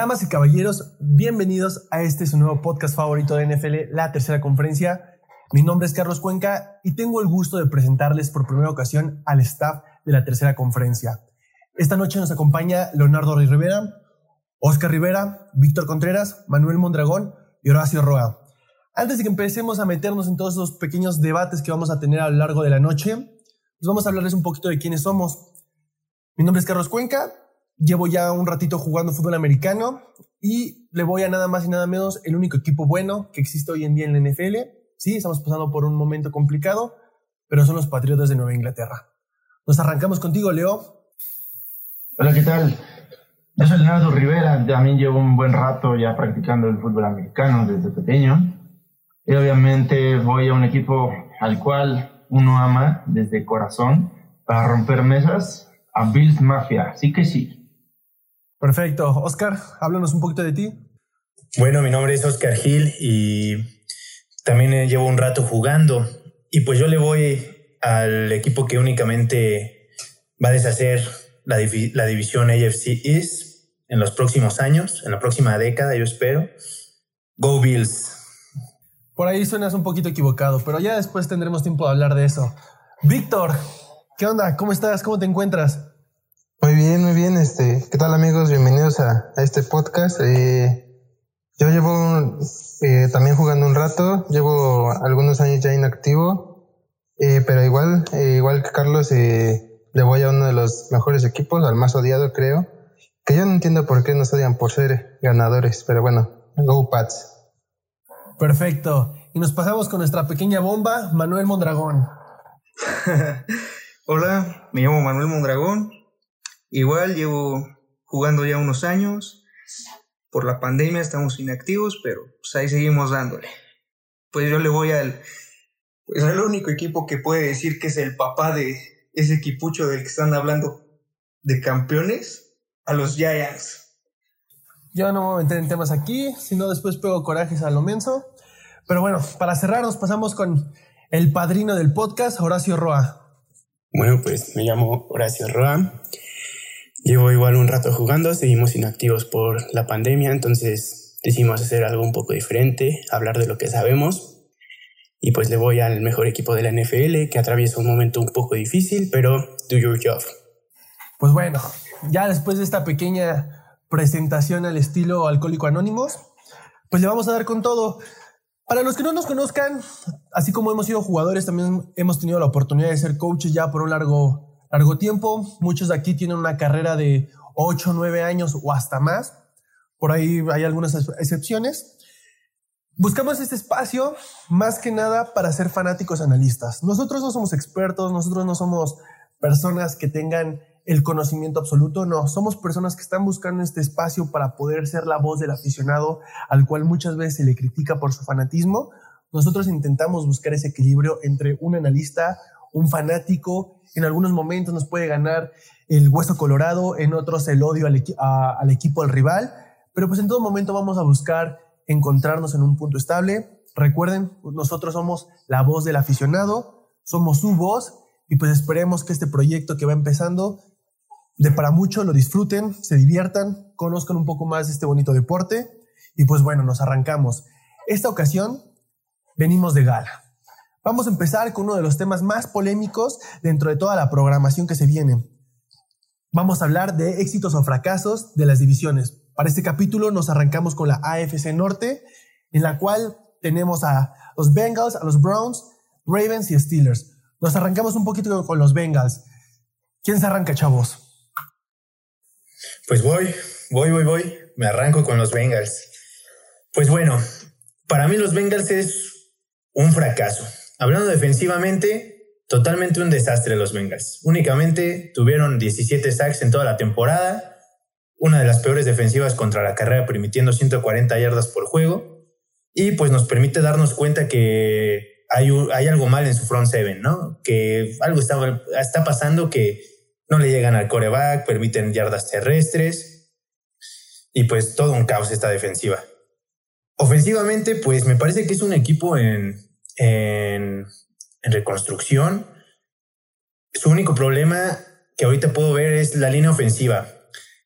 Damas y caballeros, bienvenidos a este su nuevo podcast favorito de NFL, la tercera conferencia. Mi nombre es Carlos Cuenca y tengo el gusto de presentarles por primera ocasión al staff de la tercera conferencia. Esta noche nos acompaña Leonardo Rivera, Oscar Rivera, Víctor Contreras, Manuel Mondragón y Horacio Roa. Antes de que empecemos a meternos en todos esos pequeños debates que vamos a tener a lo largo de la noche, pues vamos a hablarles un poquito de quiénes somos. Mi nombre es Carlos Cuenca, Llevo ya un ratito jugando fútbol americano y le voy a nada más y nada menos el único equipo bueno que existe hoy en día en la NFL. Sí, estamos pasando por un momento complicado, pero son los Patriotas de Nueva Inglaterra. Nos arrancamos contigo, Leo. Hola, ¿qué tal? Yo soy Leonardo Rivera, también llevo un buen rato ya practicando el fútbol americano desde pequeño. Y obviamente voy a un equipo al cual uno ama desde corazón para romper mesas a Bills Mafia. Así que sí, Perfecto. Oscar, háblanos un poquito de ti. Bueno, mi nombre es Oscar Gil y también llevo un rato jugando. Y pues yo le voy al equipo que únicamente va a deshacer la, la división AFC East en los próximos años, en la próxima década, yo espero. Go Bills. Por ahí suenas un poquito equivocado, pero ya después tendremos tiempo de hablar de eso. Víctor, ¿qué onda? ¿Cómo estás? ¿Cómo te encuentras? Muy bien, muy bien. Este, ¿qué tal amigos? Bienvenidos a, este podcast. Eh, yo llevo eh, también jugando un rato, llevo algunos años ya inactivo, eh, pero igual, igual que Carlos, le voy a uno de los mejores equipos, al más odiado creo, que yo no entiendo por qué nos odian por ser ganadores, pero bueno, go Pats. Perfecto. Y nos pasamos con nuestra pequeña bomba, Manuel Mondragón. Hola, me llamo Manuel Mondragón, Igual llevo jugando ya unos años. Por la pandemia estamos inactivos, pero pues ahí seguimos dándole. Pues yo le voy al, pues al único equipo que puede decir que es el papá de ese equipucho del que están hablando de campeones, a los Giants. Yo no me voy a meter en temas aquí, sino después pego corajes a lo menso. Pero bueno, para cerrar nos pasamos con el padrino del podcast, Horacio Roa. Bueno, pues me llamo Horacio Roa. Llevo igual un rato jugando, seguimos inactivos por la pandemia, entonces decidimos hacer algo un poco diferente, hablar de lo que sabemos. Y pues le voy al mejor equipo de la NFL que atraviesa un momento un poco difícil, pero do your job. Pues bueno, ya después de esta pequeña presentación al estilo Alcohólico Anónimos, pues le vamos a dar con todo. Para los que no nos conozcan, así como hemos sido jugadores, también hemos tenido la oportunidad de ser coaches ya por un largo largo tiempo. Muchos de aquí tienen una carrera de 8, 9 años o hasta más. Por ahí hay algunas excepciones. Buscamos este espacio más que nada para ser fanáticos analistas. Nosotros no somos expertos, nosotros no somos personas que tengan el conocimiento absoluto, no, somos personas que están buscando este espacio para poder ser la voz del aficionado al cual muchas veces se le critica por su fanatismo. Nosotros intentamos buscar ese equilibrio entre un analista, un fanático en algunos momentos nos puede ganar el hueso colorado, en otros el odio al, equipo al rival, pero pues en todo momento vamos a buscar encontrarnos en un punto estable. Recuerden, nosotros somos la voz del aficionado, somos su voz y pues esperemos que este proyecto que va empezando de para mucho lo disfruten, se diviertan, conozcan un poco más este bonito deporte y pues bueno, nos arrancamos. Esta ocasión venimos de gala. Vamos a empezar con uno de los temas más polémicos dentro de toda la programación que se viene. Vamos a hablar de éxitos o fracasos de las divisiones. Para este capítulo nos arrancamos con la AFC Norte, en la cual tenemos a los Bengals, a los Browns, Ravens y Steelers. Nos arrancamos un poquito con los Bengals. ¿Quién se arranca, chavos? Pues voy, voy, voy, voy. Me arranco con los Bengals. Pues bueno, para mí los Bengals es un fracaso. Hablando defensivamente, totalmente un desastre los Bengals. Únicamente tuvieron 17 sacks en toda la temporada, una de las peores defensivas contra la carrera, permitiendo 140 yardas por juego, y pues nos permite darnos cuenta que hay, hay algo mal en su front seven, ¿no? Que algo está, está pasando que no le llegan al coreback, permiten yardas terrestres, y pues todo un caos esta defensiva. Ofensivamente, pues me parece que es un equipo en, en, reconstrucción. Su único problema que ahorita puedo ver es la línea ofensiva.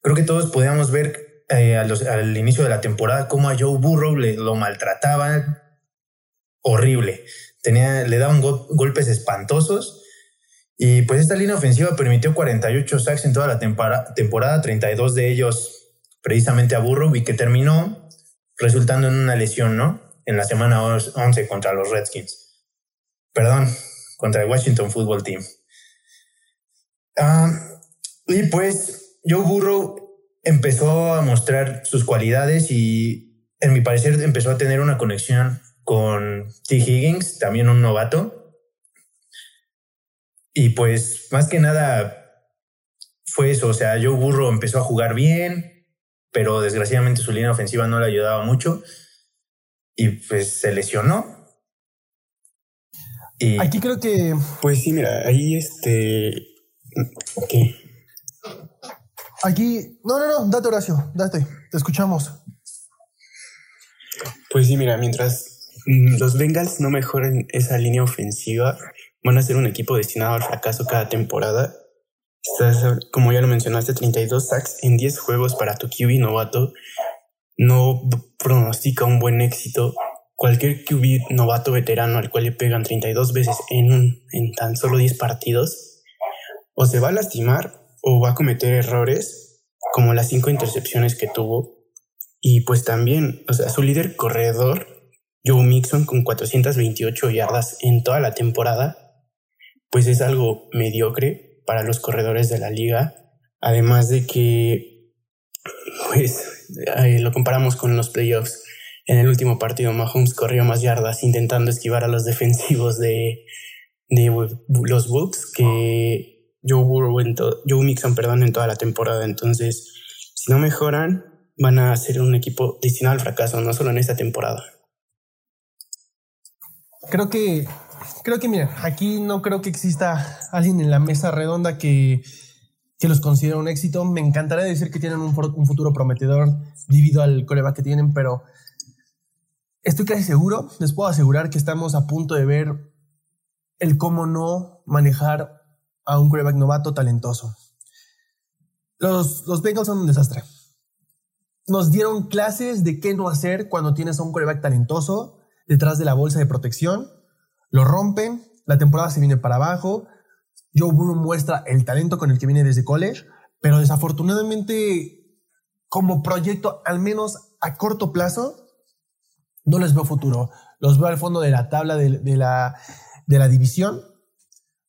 Creo que todos podíamos ver eh, al inicio de la temporada cómo a Joe Burrow le, lo maltrataban horrible. Tenía, le daban golpes espantosos. Y pues esta línea ofensiva permitió 48 sacks en toda la temporada, 32 de ellos precisamente a Burrow y que terminó resultando en una lesión, ¿no? En la semana 11 contra los Redskins. Perdón, contra el Washington Football Team. Ah, y pues Joe Burrow empezó a mostrar sus cualidades y en mi parecer empezó a tener una conexión con T. Higgins, también un novato. Y pues más que nada fue eso, o sea, Joe Burrow empezó a jugar bien, pero desgraciadamente su línea ofensiva no le ayudaba mucho y pues se lesionó. Y aquí creo que... Pues sí, mira, ahí este... ¿Qué? Aquí... No, no, no, date Horacio, date, te escuchamos. Pues sí, mira, mientras los Bengals no mejoren esa línea ofensiva, van a ser un equipo destinado al fracaso cada temporada. Estás, como ya lo mencionaste, 32 sacks en 10 juegos para tu QB novato. No pronostica un buen éxito. Cualquier QB novato veterano al cual le pegan 32 veces en, en tan solo 10 partidos, o se va a lastimar o va a cometer errores como las 5 intercepciones que tuvo. Y pues también, o sea, su líder corredor Joe Mixon con 428 yardas en toda la temporada, pues es algo mediocre para los corredores de la liga. Además de que, pues, lo comparamos con los playoffs. En el último partido, Mahomes corrió más yardas intentando esquivar a los defensivos de, de los Bucks que Joe Burrow Joe Mixon, perdón, en toda la temporada. Entonces, si no mejoran, van a ser un equipo destinado al fracaso, no solo en esta temporada creo que, creo que, mira, aquí no creo que exista alguien en la mesa redonda que, que los considere un éxito. Me encantaría decir que tienen un, un futuro prometedor debido al coreback que tienen, pero estoy casi seguro, les puedo asegurar que estamos a punto de ver el cómo no manejar a un coreback novato talentoso. Los, los Bengals son un desastre. Nos dieron clases de qué no hacer cuando tienes a un coreback talentoso detrás de la bolsa de protección, lo rompen, la temporada se viene para abajo, Joe Burrow muestra el talento con el que viene desde college, pero desafortunadamente como proyecto, al menos a corto plazo, no les veo futuro. Los veo al fondo de la tabla de, la, de la división.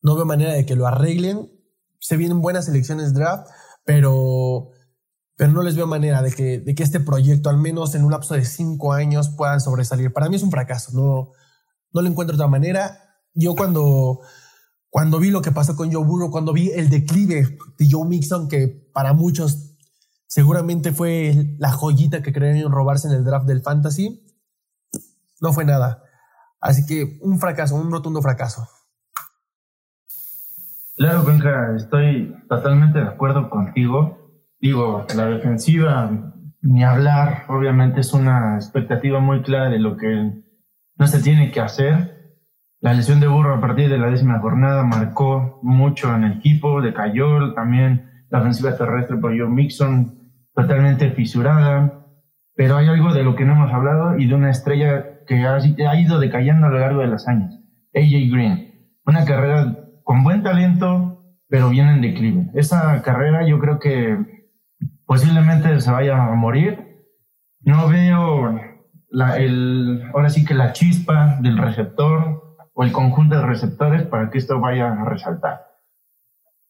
No veo manera de que lo arreglen. Se vienen buenas elecciones draft, pero pero no les veo manera de que, de que este proyecto, al menos en un lapso de cinco años, puedan sobresalir. Para mí es un fracaso, no, no lo encuentro de otra manera. Yo cuando, cuando vi lo que pasó con Joe Burrow, cuando vi el declive de Joe Mixon, que para muchos seguramente fue la joyita que creyeron robarse en el draft del fantasy, no fue nada. Así que un fracaso, un rotundo fracaso. Claro, Cuenca, estoy totalmente de acuerdo contigo digo, la defensiva, ni hablar, obviamente es una expectativa muy clara de lo que no se tiene que hacer. La lesión de Burro a partir de la décima jornada marcó mucho en el equipo, decayó también la ofensiva terrestre por Joe Mixon, totalmente fisurada. Pero hay algo de lo que no hemos hablado y de una estrella que ha, ido decayendo a lo largo de los años. AJ Green, una carrera con buen talento, pero bien en declive. Esa carrera yo creo que posiblemente se vaya a morir. No veo ahora sí que la chispa del receptor o el conjunto de receptores para que esto vaya a resaltar.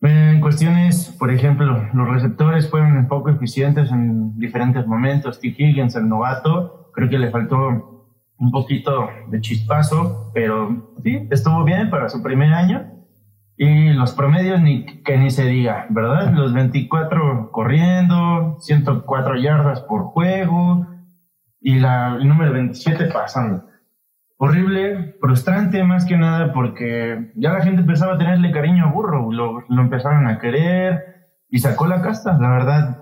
En cuestiones, por ejemplo, los receptores fueron poco eficientes en diferentes momentos. T. Higgins, el novato, creo que le faltó un poquito de chispazo, pero sí, estuvo bien para su primer año. Y los promedios ni que ni se diga, ¿verdad? Los 24 corriendo, 104 yardas por juego y la, el número 27 pasando. Horrible, frustrante más que nada porque ya la gente empezaba a tenerle cariño a Burro, lo, lo empezaron a querer y sacó la casta, la verdad.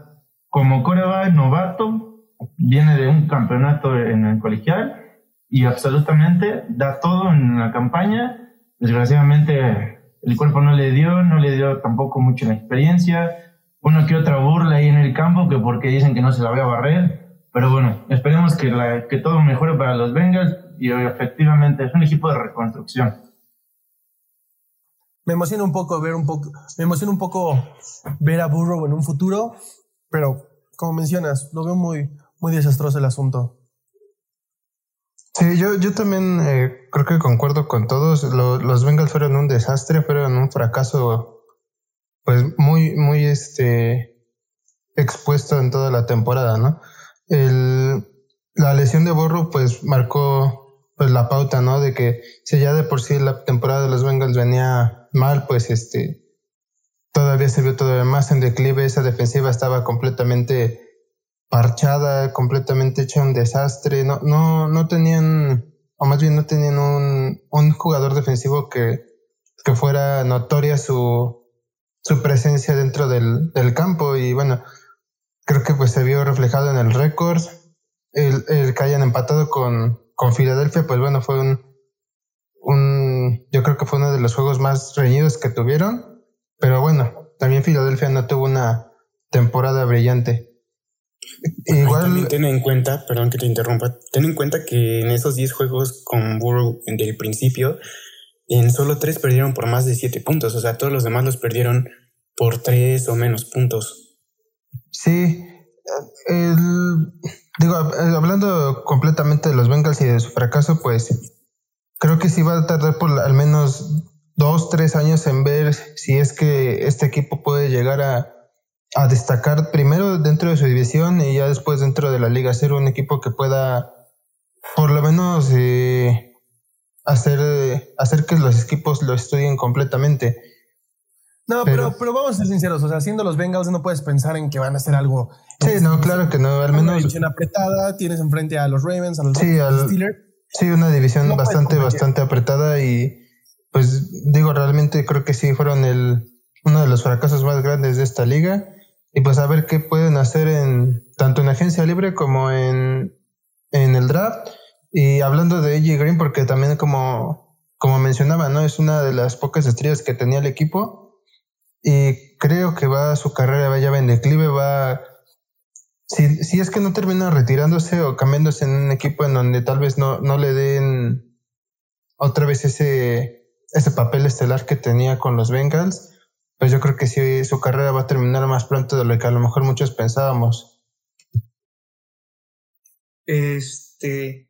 Como Coreba novato, viene de un campeonato en el colegial y absolutamente da todo en la campaña. Desgraciadamente el cuerpo no le dio, no le dio tampoco mucha experiencia. una que otra burla ahí en el campo, que porque dicen que no se la voy a barrer. Pero bueno, esperemos que, la, que todo mejore para los Bengals y efectivamente es un equipo de reconstrucción. Me emociona un poco ver un poco, me emociona un poco ver a Burrow en un futuro, pero como mencionas, lo veo muy, muy desastroso el asunto. Sí, yo, yo también eh, creo que concuerdo con todos. los Bengals fueron un desastre, fueron un fracaso pues muy, muy este, expuesto en toda la temporada, ¿no? El, la lesión de Borro pues marcó pues la pauta, ¿no? De que si ya de por sí la temporada de los Bengals venía mal, pues este, todavía se vio todavía más en declive, esa defensiva estaba completamente parchada, completamente hecha un desastre, no, no, no tenían, o más bien no tenían un, un jugador defensivo que, que fuera notoria su, su presencia dentro del, del, campo y bueno, creo que pues se vio reflejado en el récord. El, el, que hayan empatado con, con Filadelfia, pues bueno, fue un, un, yo creo que fue uno de los juegos más reñidos que tuvieron, pero bueno, también Filadelfia no tuvo una temporada brillante. Igual. También ten en cuenta, perdón que te interrumpa, ten en cuenta que en esos 10 juegos con Burrow del principio, en solo tres perdieron por más de siete puntos, o sea, todos los demás los perdieron por tres o menos puntos. Sí, digo, hablando completamente de los Bengals y de su fracaso, pues creo que sí va a tardar por al menos dos, tres años en ver si es que este equipo puede llegar a, destacar primero dentro de su división y ya después dentro de la liga, ser un equipo que pueda por lo menos eh, hacer que los equipos lo estudien completamente. No, pero, pero, vamos a ser sinceros, o sea, siendo los Bengals no puedes pensar en que van a hacer algo. Sí, no, claro que no, al menos. Una división apretada, tienes enfrente a los Ravens, a los sí, Steelers. Sí, una división bastante, bastante apretada y pues digo, realmente creo que sí fueron el, uno de los fracasos más grandes de esta liga y pues a ver qué pueden hacer en tanto en agencia libre como en, en el draft y hablando de AJ Green, porque también como, como mencionaba, ¿no? Es una de las pocas estrellas que tenía el equipo. Y creo que va su carrera vaya en declive, va. Si, si es que no termina retirándose o cambiándose en un equipo en donde tal vez no, no le den otra vez ese, ese papel estelar que tenía con los Bengals, pues yo creo que sí su carrera va a terminar más pronto de lo que a lo mejor muchos pensábamos. Este,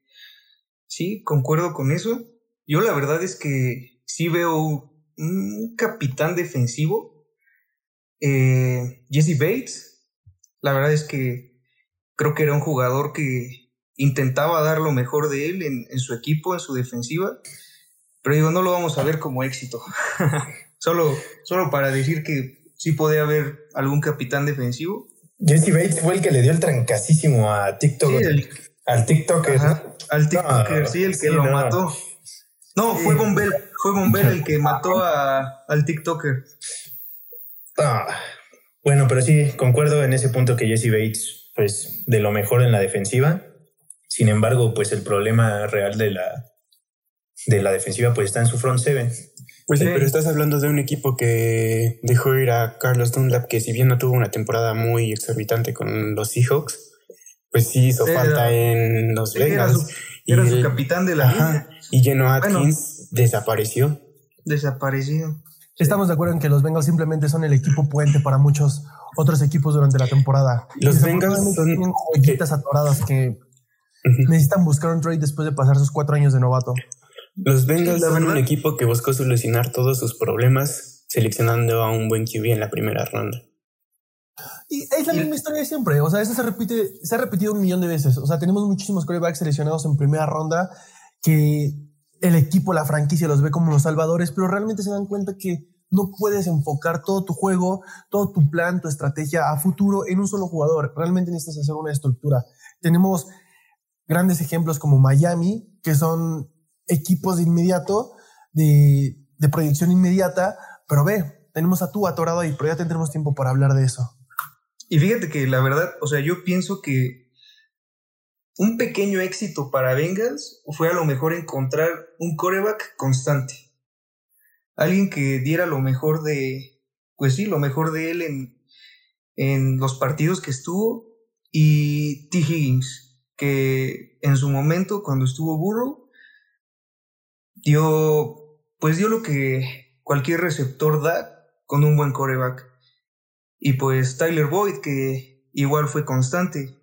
Sí, concuerdo con eso. Yo la verdad es que sí veo un capitán defensivo. Eh, Jesse Bates, la verdad es que creo que era un jugador que intentaba dar lo mejor de él en, su equipo, en su defensiva. Pero digo, no lo vamos a ver como éxito. solo, solo para decir que sí puede haber algún capitán defensivo. Jesse Bates fue el que le dio el trancasísimo a TikTok. al TikToker. Al TikToker, sí, el que lo mató. No, fue Bombel, fue Bombel el que mató a, al TikToker. Ah, bueno, pero sí, concuerdo en ese punto que Jesse Bates, pues, de lo mejor en la defensiva. Sin embargo, pues el problema real de la, de la defensiva, pues está en su front seven. Pues sí, pero estás hablando de un equipo que dejó ir a Carlos Dunlap, que si bien no tuvo una temporada muy exorbitante con los Seahawks, pues sí hizo falta en los Vegas. Era su, capitán de la ajá, Y Geno Atkins desapareció. Desapareció. Estamos de acuerdo en que los Bengals simplemente son el equipo puente para muchos otros equipos durante la temporada. Los Bengals son tienen joyitas atoradas que necesitan buscar un trade después de pasar sus cuatro años de novato. Los Bengals son un equipo que buscó solucionar todos sus problemas seleccionando a un buen QB en la primera ronda. Y es la misma historia de siempre. O sea, eso se repite, se ha repetido un millón de veces. O sea, tenemos muchísimos corebacks seleccionados en primera ronda que el equipo, la franquicia los ve como los salvadores, pero realmente se dan cuenta que no puedes enfocar todo tu juego, todo tu plan, tu estrategia a futuro en un solo jugador. Realmente necesitas hacer una estructura. Tenemos grandes ejemplos como Miami, que son equipos de inmediato, de, de proyección inmediata, pero ve, tenemos a tú atorado ahí, pero ya tendremos tiempo para hablar de eso. Y fíjate que la verdad, o sea, yo pienso que un pequeño éxito para Bengals fue a lo mejor encontrar un coreback constante. Alguien que diera lo mejor de, pues sí, lo mejor de él en, en los partidos que estuvo y T. Higgins, que en su momento, cuando estuvo Burrow, dio, pues dio lo que cualquier receptor da con un buen coreback. Y pues Tyler Boyd, que igual fue constante.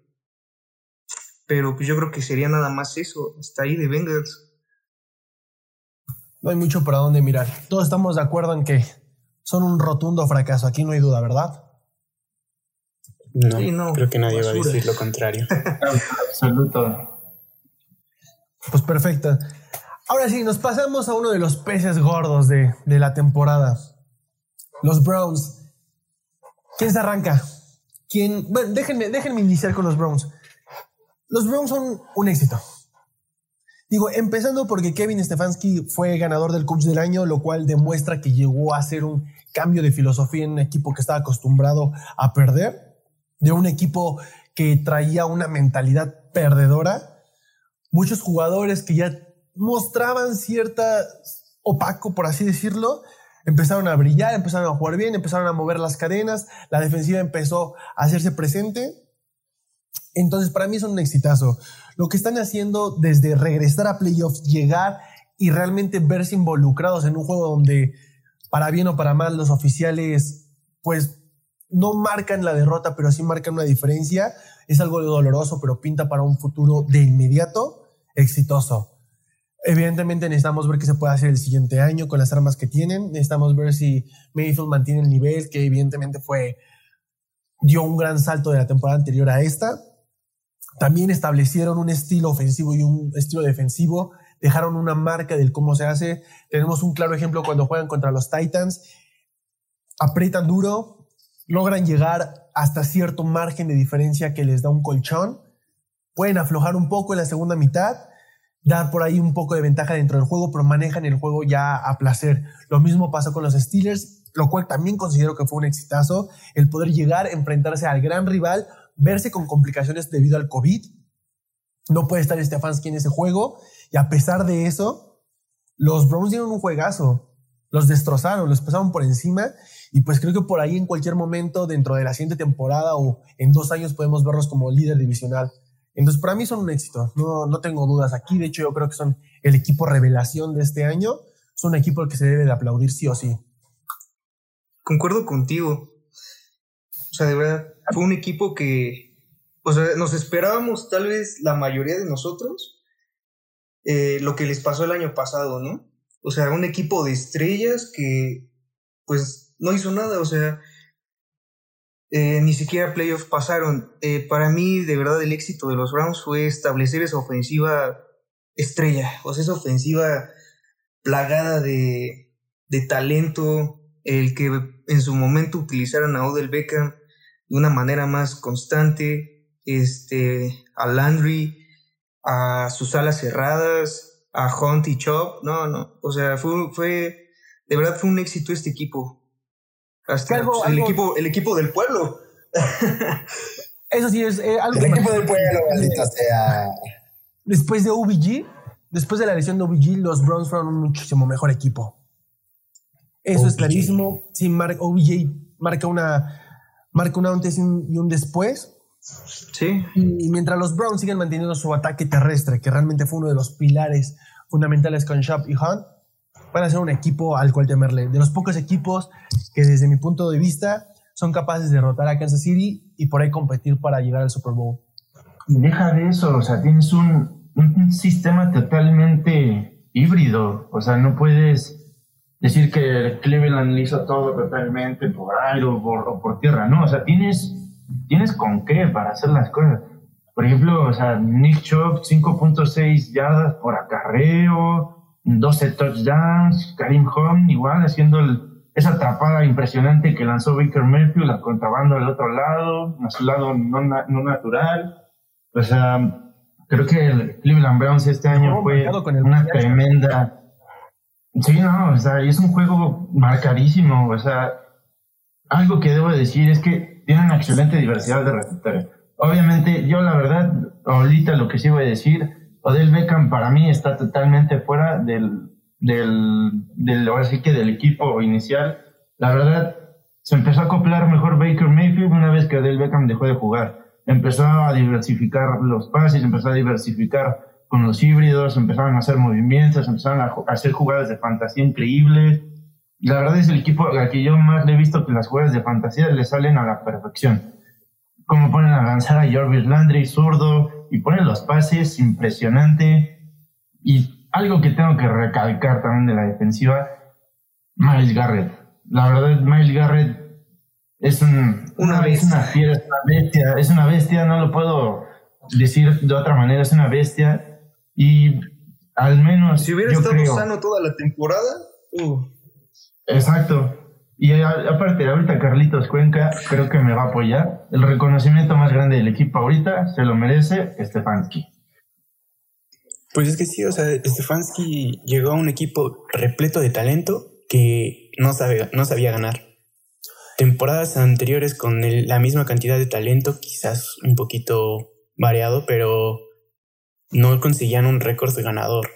Pero pues yo creo que sería nada más eso, hasta ahí de Bengals. No hay mucho para dónde mirar. Todos estamos de acuerdo en que son un rotundo fracaso. Aquí no hay duda, ¿verdad? No, Sí, no, creo que nadie va a decir lo contrario. Absoluto. Pues perfecto. Ahora sí, nos pasamos a uno de los peces gordos de, de la temporada. Los Browns. ¿Quién se arranca? ¿Quién? Bueno, déjenme, déjenme iniciar con los Browns. Los Browns son un éxito. Digo, empezando porque Kevin Stefanski fue ganador del coach del año, lo cual demuestra que llegó a hacer un cambio de filosofía en un equipo que estaba acostumbrado a perder, de un equipo que traía una mentalidad perdedora. Muchos jugadores que ya mostraban cierta opaco, por así decirlo, empezaron a brillar, empezaron a jugar bien, empezaron a mover las cadenas, la defensiva empezó a hacerse presente. Entonces, para mí es un exitazo. Lo que están haciendo desde regresar a playoffs, llegar y realmente verse involucrados en un juego donde, para bien o para mal, los oficiales, pues, no marcan la derrota, pero sí marcan una diferencia. Es algo doloroso, pero pinta para un futuro de inmediato exitoso. Evidentemente necesitamos ver qué se puede hacer el siguiente año con las armas que tienen. Necesitamos ver si Mayfield mantiene el nivel, que evidentemente fue dio un gran salto de la temporada anterior a esta. También establecieron un estilo ofensivo y un estilo defensivo. Dejaron una marca del cómo se hace. Tenemos un claro ejemplo cuando juegan contra los Titans. Aprietan duro, logran llegar hasta cierto margen de diferencia que les da un colchón. Pueden aflojar un poco en la segunda mitad, dar por ahí un poco de ventaja dentro del juego, pero manejan el juego ya a placer. Lo mismo pasa con los Steelers, lo cual también considero que fue un exitazo, el poder llegar, enfrentarse al gran rival, verse con complicaciones debido al COVID. No puede estar Stefanski en ese juego y a pesar de eso, los Browns dieron un juegazo. Los destrozaron, los pasaron por encima y pues creo que por ahí en cualquier momento dentro de la siguiente temporada o en dos años podemos verlos como líder divisional. Entonces para mí son un éxito, no, no tengo dudas aquí. De hecho yo creo que son el equipo revelación de este año. Son un equipo al que se debe de aplaudir sí o sí. Concuerdo contigo. O sea, de verdad, fue un equipo que, o sea, nos esperábamos tal vez la mayoría de nosotros eh, lo que les pasó el año pasado, ¿no? O sea, un equipo de estrellas que, pues, no hizo nada, o sea, eh, ni siquiera playoffs pasaron. Eh, para mí, de verdad, el éxito de los Browns fue establecer esa ofensiva estrella, o sea, esa ofensiva plagada de, de talento, el que en su momento utilizaran a Odell Beckham de una manera más constante, este, a Landry, a sus alas cerradas, a Hunt y Chop, no, no, o sea, fue, fue, de verdad fue un éxito este equipo. Hasta Algo- pues, el, algo- equipo, el equipo del pueblo. Eso sí es eh, algo El que- equipo del pueblo, maldita sea. Después de OBG, después de la lesión de OBG, los Browns fueron un muchísimo mejor equipo. Eso es clarísimo. Sí, mar- OBJ marca una marca un antes y un, y un después. Sí, Y mientras los Browns siguen manteniendo su ataque terrestre, que realmente fue uno de los pilares fundamentales con Shop y Hunt, van a ser un equipo al cual temerle. De los pocos equipos que desde mi punto de vista son capaces de derrotar a Kansas City y por ahí competir para llegar al Super Bowl. Deja de eso, o sea, tienes un, un sistema totalmente híbrido, o sea, no puedes decir que Cleveland le hizo todo totalmente por aire o por, o por tierra, no, o sea, tienes, tienes con qué para hacer las cosas. Por ejemplo, o sea, Nick Chubb, 5.6 yardas por acarreo, 12 touchdowns, Karim Hunt igual haciendo el- esa atrapada impresionante que lanzó Baker Mayfield, la contrabando al otro lado, a su lado no, no natural. O sea, creo que el Cleveland Browns este año fue una tremenda. Sí, no, o sea, es un juego marcadísimo. O sea, algo que debo decir es que tienen una excelente diversidad de receptores. Obviamente, yo la verdad, ahorita lo que sí voy a decir, Odell Beckham para mí está totalmente fuera del, del, del, ahora sí que del equipo inicial. La verdad, se empezó a acoplar mejor Baker Mayfield una vez que Odell Beckham dejó de jugar. Empezó a diversificar los pases, empezó a diversificar con los híbridos, empezaron a hacer movimientos, empezaron a, hacer jugadas de fantasía increíbles. La verdad es el equipo al que yo más le he visto que las jugadas de fantasía le salen a la perfección. Como ponen a lanzar a Jarvis Landry, zurdo, y ponen los pases, impresionante. Y algo que tengo que recalcar también de la defensiva, Miles Garrett. La verdad, Miles Garrett es un, una, es una fiera, es una bestia, es una bestia, no lo puedo decir de otra manera, es una bestia. Y al menos. Si hubiera estado sano toda la temporada. Uh. Exacto. Y aparte, ahorita Carlitos Cuenca creo que me va a apoyar. El reconocimiento más grande del equipo ahorita se lo merece Stefanski. Pues es que sí, o sea, Stefanski llegó a un equipo repleto de talento que no, sabe, no sabía ganar. Temporadas anteriores con la misma cantidad de talento, quizás un poquito variado, pero no conseguían un récord ganador.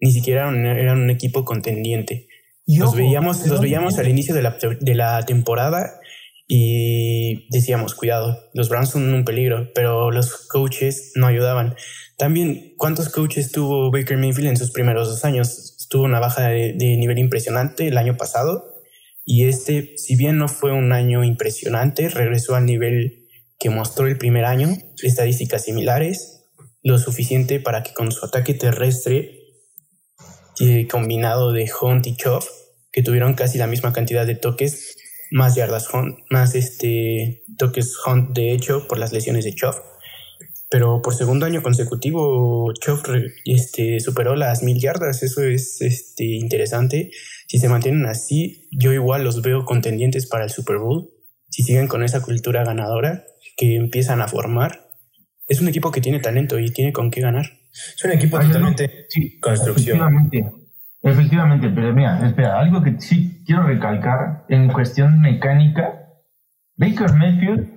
Ni siquiera eran, un equipo contendiente. los veíamos, los veíamos al inicio de la, de la temporada y decíamos, cuidado, los Browns son un peligro, pero los coaches no ayudaban. También, ¿cuántos coaches tuvo Baker Mayfield en sus primeros dos años? Tuvo una baja de, de nivel impresionante el año pasado y este, si bien no fue un año impresionante, regresó al nivel que mostró el primer año, estadísticas similares, lo suficiente para que con su ataque terrestre eh, combinado de Hunt y Choff, que tuvieron casi la misma cantidad de toques, más yardas Hunt, más este, toques Hunt de hecho por las lesiones de Choff. Pero por segundo año consecutivo, Choff este, superó las mil yardas. Eso es este, interesante. Si se mantienen así, yo igual los veo contendientes para el Super Bowl. Si siguen con esa cultura ganadora que empiezan a formar, es un equipo que tiene talento y tiene con qué ganar. Es un equipo totalmente sí, construcción. Efectivamente, efectivamente, pero mira, espera, algo que sí quiero recalcar en cuestión mecánica, Baker Mayfield,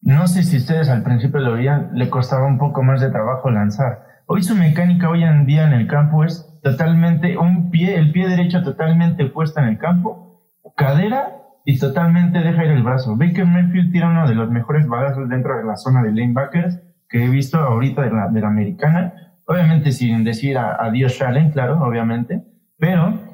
no sé si ustedes al principio lo veían, le costaba un poco más de trabajo lanzar. Hoy su mecánica hoy en día en el campo es totalmente un pie, el pie derecho totalmente puesto en el campo, cadera y totalmente deja ir el brazo. Baker Mayfield tira uno de los mejores balazos dentro de la zona de lanebackers que he visto ahorita de la, de la americana. Obviamente sin decir adiós Allen, claro, obviamente, pero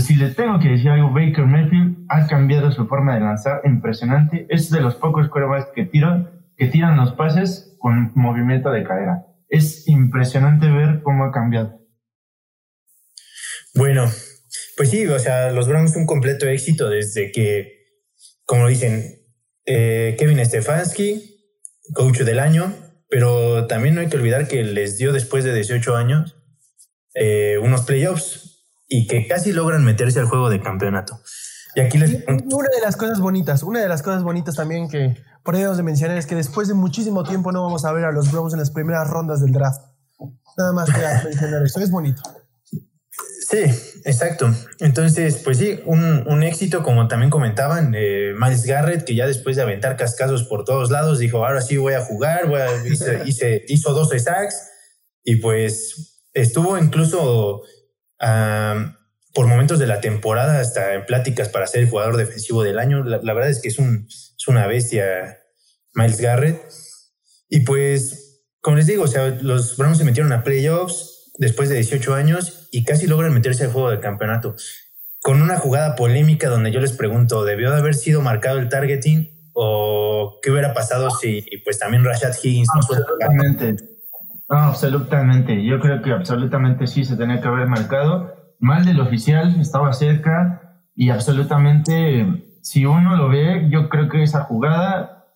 si le tengo que decir algo, Baker Mayfield ha cambiado su forma de lanzar impresionante. Es de los pocos quarterbacks que, tiran, que tiran los pases con movimiento de cadera. Es impresionante ver cómo ha cambiado. Bueno, pues sí, o sea, los Browns un completo éxito desde que, como dicen, eh, Kevin Stefanski, coach del año, pero también no hay que olvidar que les dio después de 18 años eh, unos playoffs y que casi logran meterse al juego de campeonato. Y aquí les Una de las cosas bonitas, una de las cosas bonitas también que por debemos de mencionar es que después de muchísimo tiempo no vamos a ver a los Browns en las primeras rondas del draft. Nada más que mencionar eso, es bonito. Sí, exacto. Entonces, pues sí, un, éxito, como también comentaban, eh, Miles Garrett, que ya después de aventar cascados por todos lados, dijo, ahora sí voy a jugar, voy a, hice, hizo dos sacks y pues estuvo incluso por momentos de la temporada hasta en pláticas para ser el jugador defensivo del año. La, verdad es que es, un, es una bestia Miles Garrett. Y pues, como les digo, o sea, los Browns se metieron a playoffs después de 18 años y casi logran meterse al juego del campeonato. Con una jugada polémica donde yo les pregunto, ¿debió de haber sido marcado el targeting o qué hubiera pasado si pues también Rashad Higgins no Absolutamente. No, absolutamente. Yo creo que absolutamente sí se tenía que haber marcado. Mal del oficial, estaba cerca y absolutamente, si uno lo ve, yo creo que esa jugada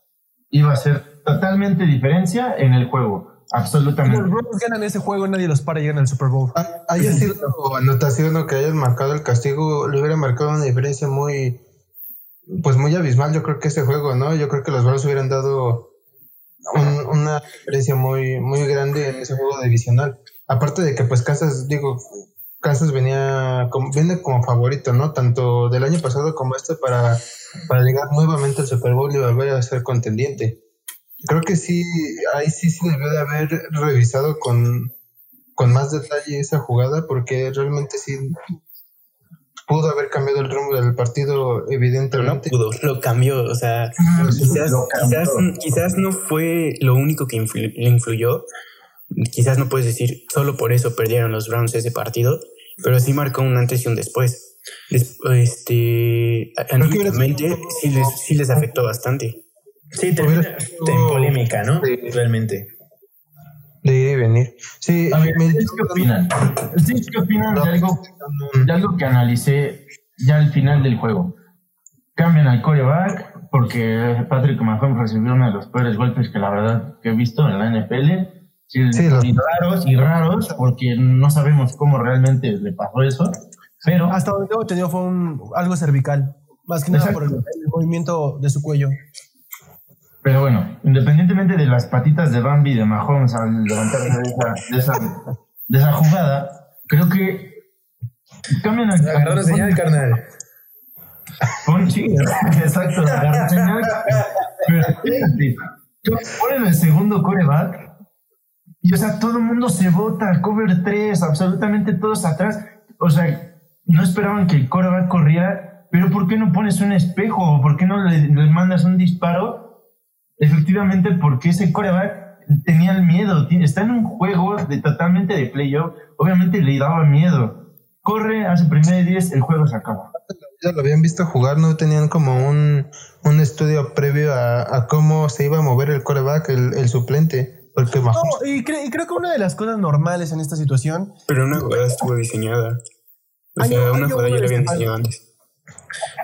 iba a ser totalmente diferencia en el juego. Absolutamente. Los Browns ganan ese juego, nadie los para y ganan el Super Bowl. Ah, haya sido anotación o que hayan marcado el castigo, le hubiera marcado una diferencia muy, pues muy abismal. Yo creo que ese juego, ¿no? Yo creo que los Browns hubieran dado una diferencia muy, muy grande en ese juego divisional. Aparte de que, pues, Kansas, digo, Kansas venía como, viene como favorito, ¿no? Tanto del año pasado como este para, para llegar nuevamente al Super Bowl y volver a ser contendiente. Creo que sí, ahí sí se debió de haber revisado con, con más detalle esa jugada, porque realmente sí, pudo haber cambiado el rumbo del partido, Pero no evidentemente. pudo, lo cambió. O sea, quizás, quizás, quizás no fue lo único que influ- le influyó. Quizás no puedes decir solo por eso perdieron los Browns ese partido, pero sí marcó un antes y un después. Des- este, anímicamente sí les, sí les afectó bastante. Sí, termina en polémica, ¿no? Sí. Realmente. De ir y venir. Sí, A ver, me- ¿ustedes qué opinan? ¿Ustedes qué opinan de algo, de algo que analicé ya al final del juego? Cambian al coreback porque Patrick Mahomes recibió uno de los peores golpes que la verdad que he visto en la NFL. Sí, Sí, los- y raros y raros porque no sabemos cómo realmente le pasó eso. Pero Hasta donde tengo entendido fue un, algo cervical, más que nada por el movimiento de su cuello. Pero bueno, independientemente de las patitas de Bambi de Mahomes al levantarse de esa, de esa, de esa jugada, creo que cambian al Agarró la señal, carnal. Pon- sí, exacto, agarró señal. Pero espérate, ponen el segundo coreback y, o sea, todo el mundo se vota, cover 3, absolutamente todos atrás. O sea, no esperaban que el coreback corriera, pero ¿por qué no pones un espejo? ¿Por qué no le, le mandas un disparo? Efectivamente, porque ese coreback tenía el miedo, está en un juego de totalmente de playoff, obviamente le daba miedo. Corre, hace primer y 10, el juego se acaba. ya lo habían visto jugar, no tenían como un, un estudio previo a, a cómo se iba a mover el coreback, el, el suplente. Porque No, y, cre- y creo que una de las cosas normales en esta situación, Pero una jugada estuvo diseñada. O sea, un- una jugada ya la habían diseñado antes.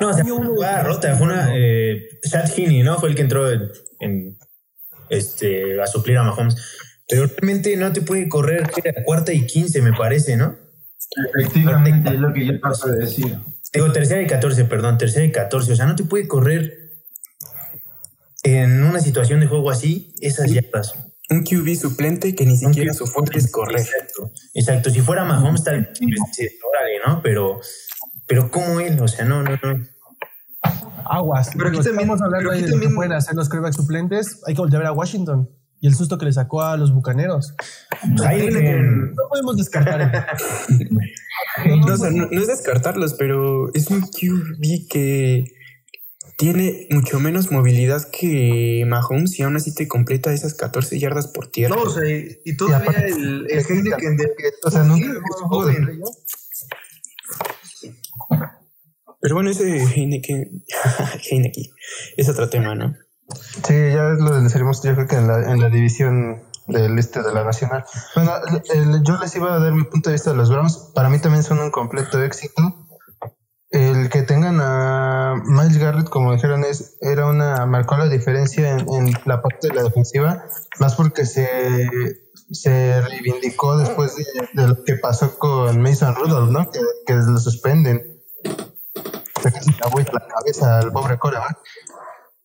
No, o sea, fue una jugada rota, fue una. Eh, Chad Heaney, ¿no? Fue el que entró en, en, este, a suplir a Mahomes. Pero realmente no te puede correr, que era cuarta y quince, me parece, ¿no? Efectivamente, es lo que yo paso de decir. Digo, tercera y catorce, perdón, tercera y catorce. O sea, no te puede correr en una situación de juego así esas yardas. Un QB suplente que ni siquiera su fuerte es correr. Exacto. Exacto. Si fuera Mahomes, tal vez órale, ¿no? Pero, pero como él, o sea, no, no, no. aguas. Pero aquí también- estamos hablando pero aquí ahí de lo que también- pueden hacer los quarterbacks suplentes. Hay que volver a ver a Washington y el susto que le sacó a los bucaneros. Heineken, No podemos descartar. No, o sea, no, no es descartarlos, pero es un QB que tiene mucho menos movilidad que Mahomes y aún así te completa esas 14 yardas por tierra. No, o sea, y, y todavía aparte- el, el Heineken de o sea, nunca joven. Pero bueno, ese Heineken, Heineken es otro tema, ¿no? Sí, ya lo dejaremos yo creo que en la, en la división del este de la nacional. Bueno, yo les iba a dar mi punto de vista de los Browns. Para mí también son un completo éxito. El que tengan a Miles Garrett, como dijeron, es, era una, marcó la diferencia en, la parte de la defensiva, más porque se, se reivindicó después de, lo que pasó con Mason Rudolph, ¿no? Que lo suspenden. Le vuelta la cabeza al pobre coreback.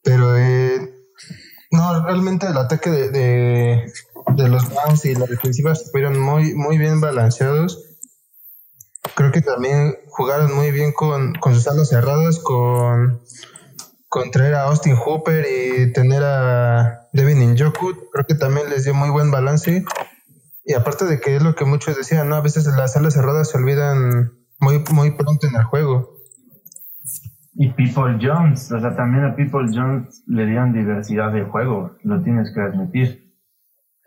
Pero eh, no, realmente el ataque de, los Browns y la defensiva estuvieron muy, muy bien balanceados. Creo que también jugaron muy bien con, sus alas cerradas, con, con traer a Austin Hooper y tener a Devin Njoku. Creo que también les dio muy buen balance. Y aparte de que es lo que muchos decían, ¿no? A veces las alas cerradas se olvidan muy, muy pronto en el juego. Y People Jones, o sea, también a People Jones le dieron diversidad de juego, lo tienes que admitir.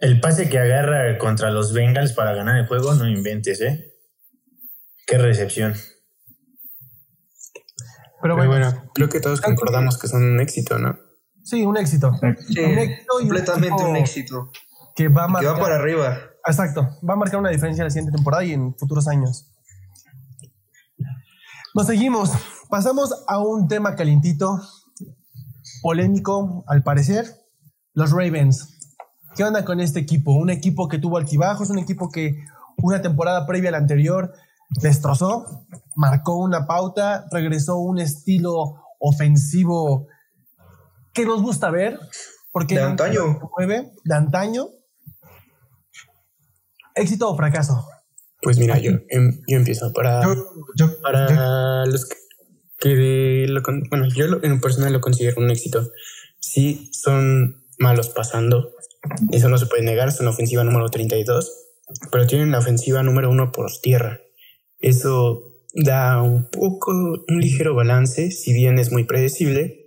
el pase que agarra contra los Bengals para ganar el juego, no inventes, ¿eh? Qué recepción. Pero Pero bueno, bueno, creo que todos concordamos que son un éxito, ¿no? sí, un éxito. Sí, Un éxito y un completamente un éxito. Que va a Que marcar, va para arriba. Exacto, va a marcar una diferencia en la siguiente temporada y en futuros años. Nos seguimos. Pasamos a un tema calientito, polémico al parecer. Los Ravens. ¿Qué onda con este equipo? Un equipo que tuvo altibajos, un equipo que una temporada previa a la anterior destrozó, marcó una pauta, regresó un estilo ofensivo que nos gusta ver. Porque De antaño. de antaño. ¿Éxito o fracaso? Pues mira, yo, em- yo empiezo para, Yo, yo, yo- para los que, que lo con- bueno, yo lo- en personal lo considero un éxito. Sí, son malos pasando, eso no se puede negar, son ofensiva número 32, pero tienen la ofensiva número uno por tierra. Eso da un poco, un ligero balance, si bien es muy predecible,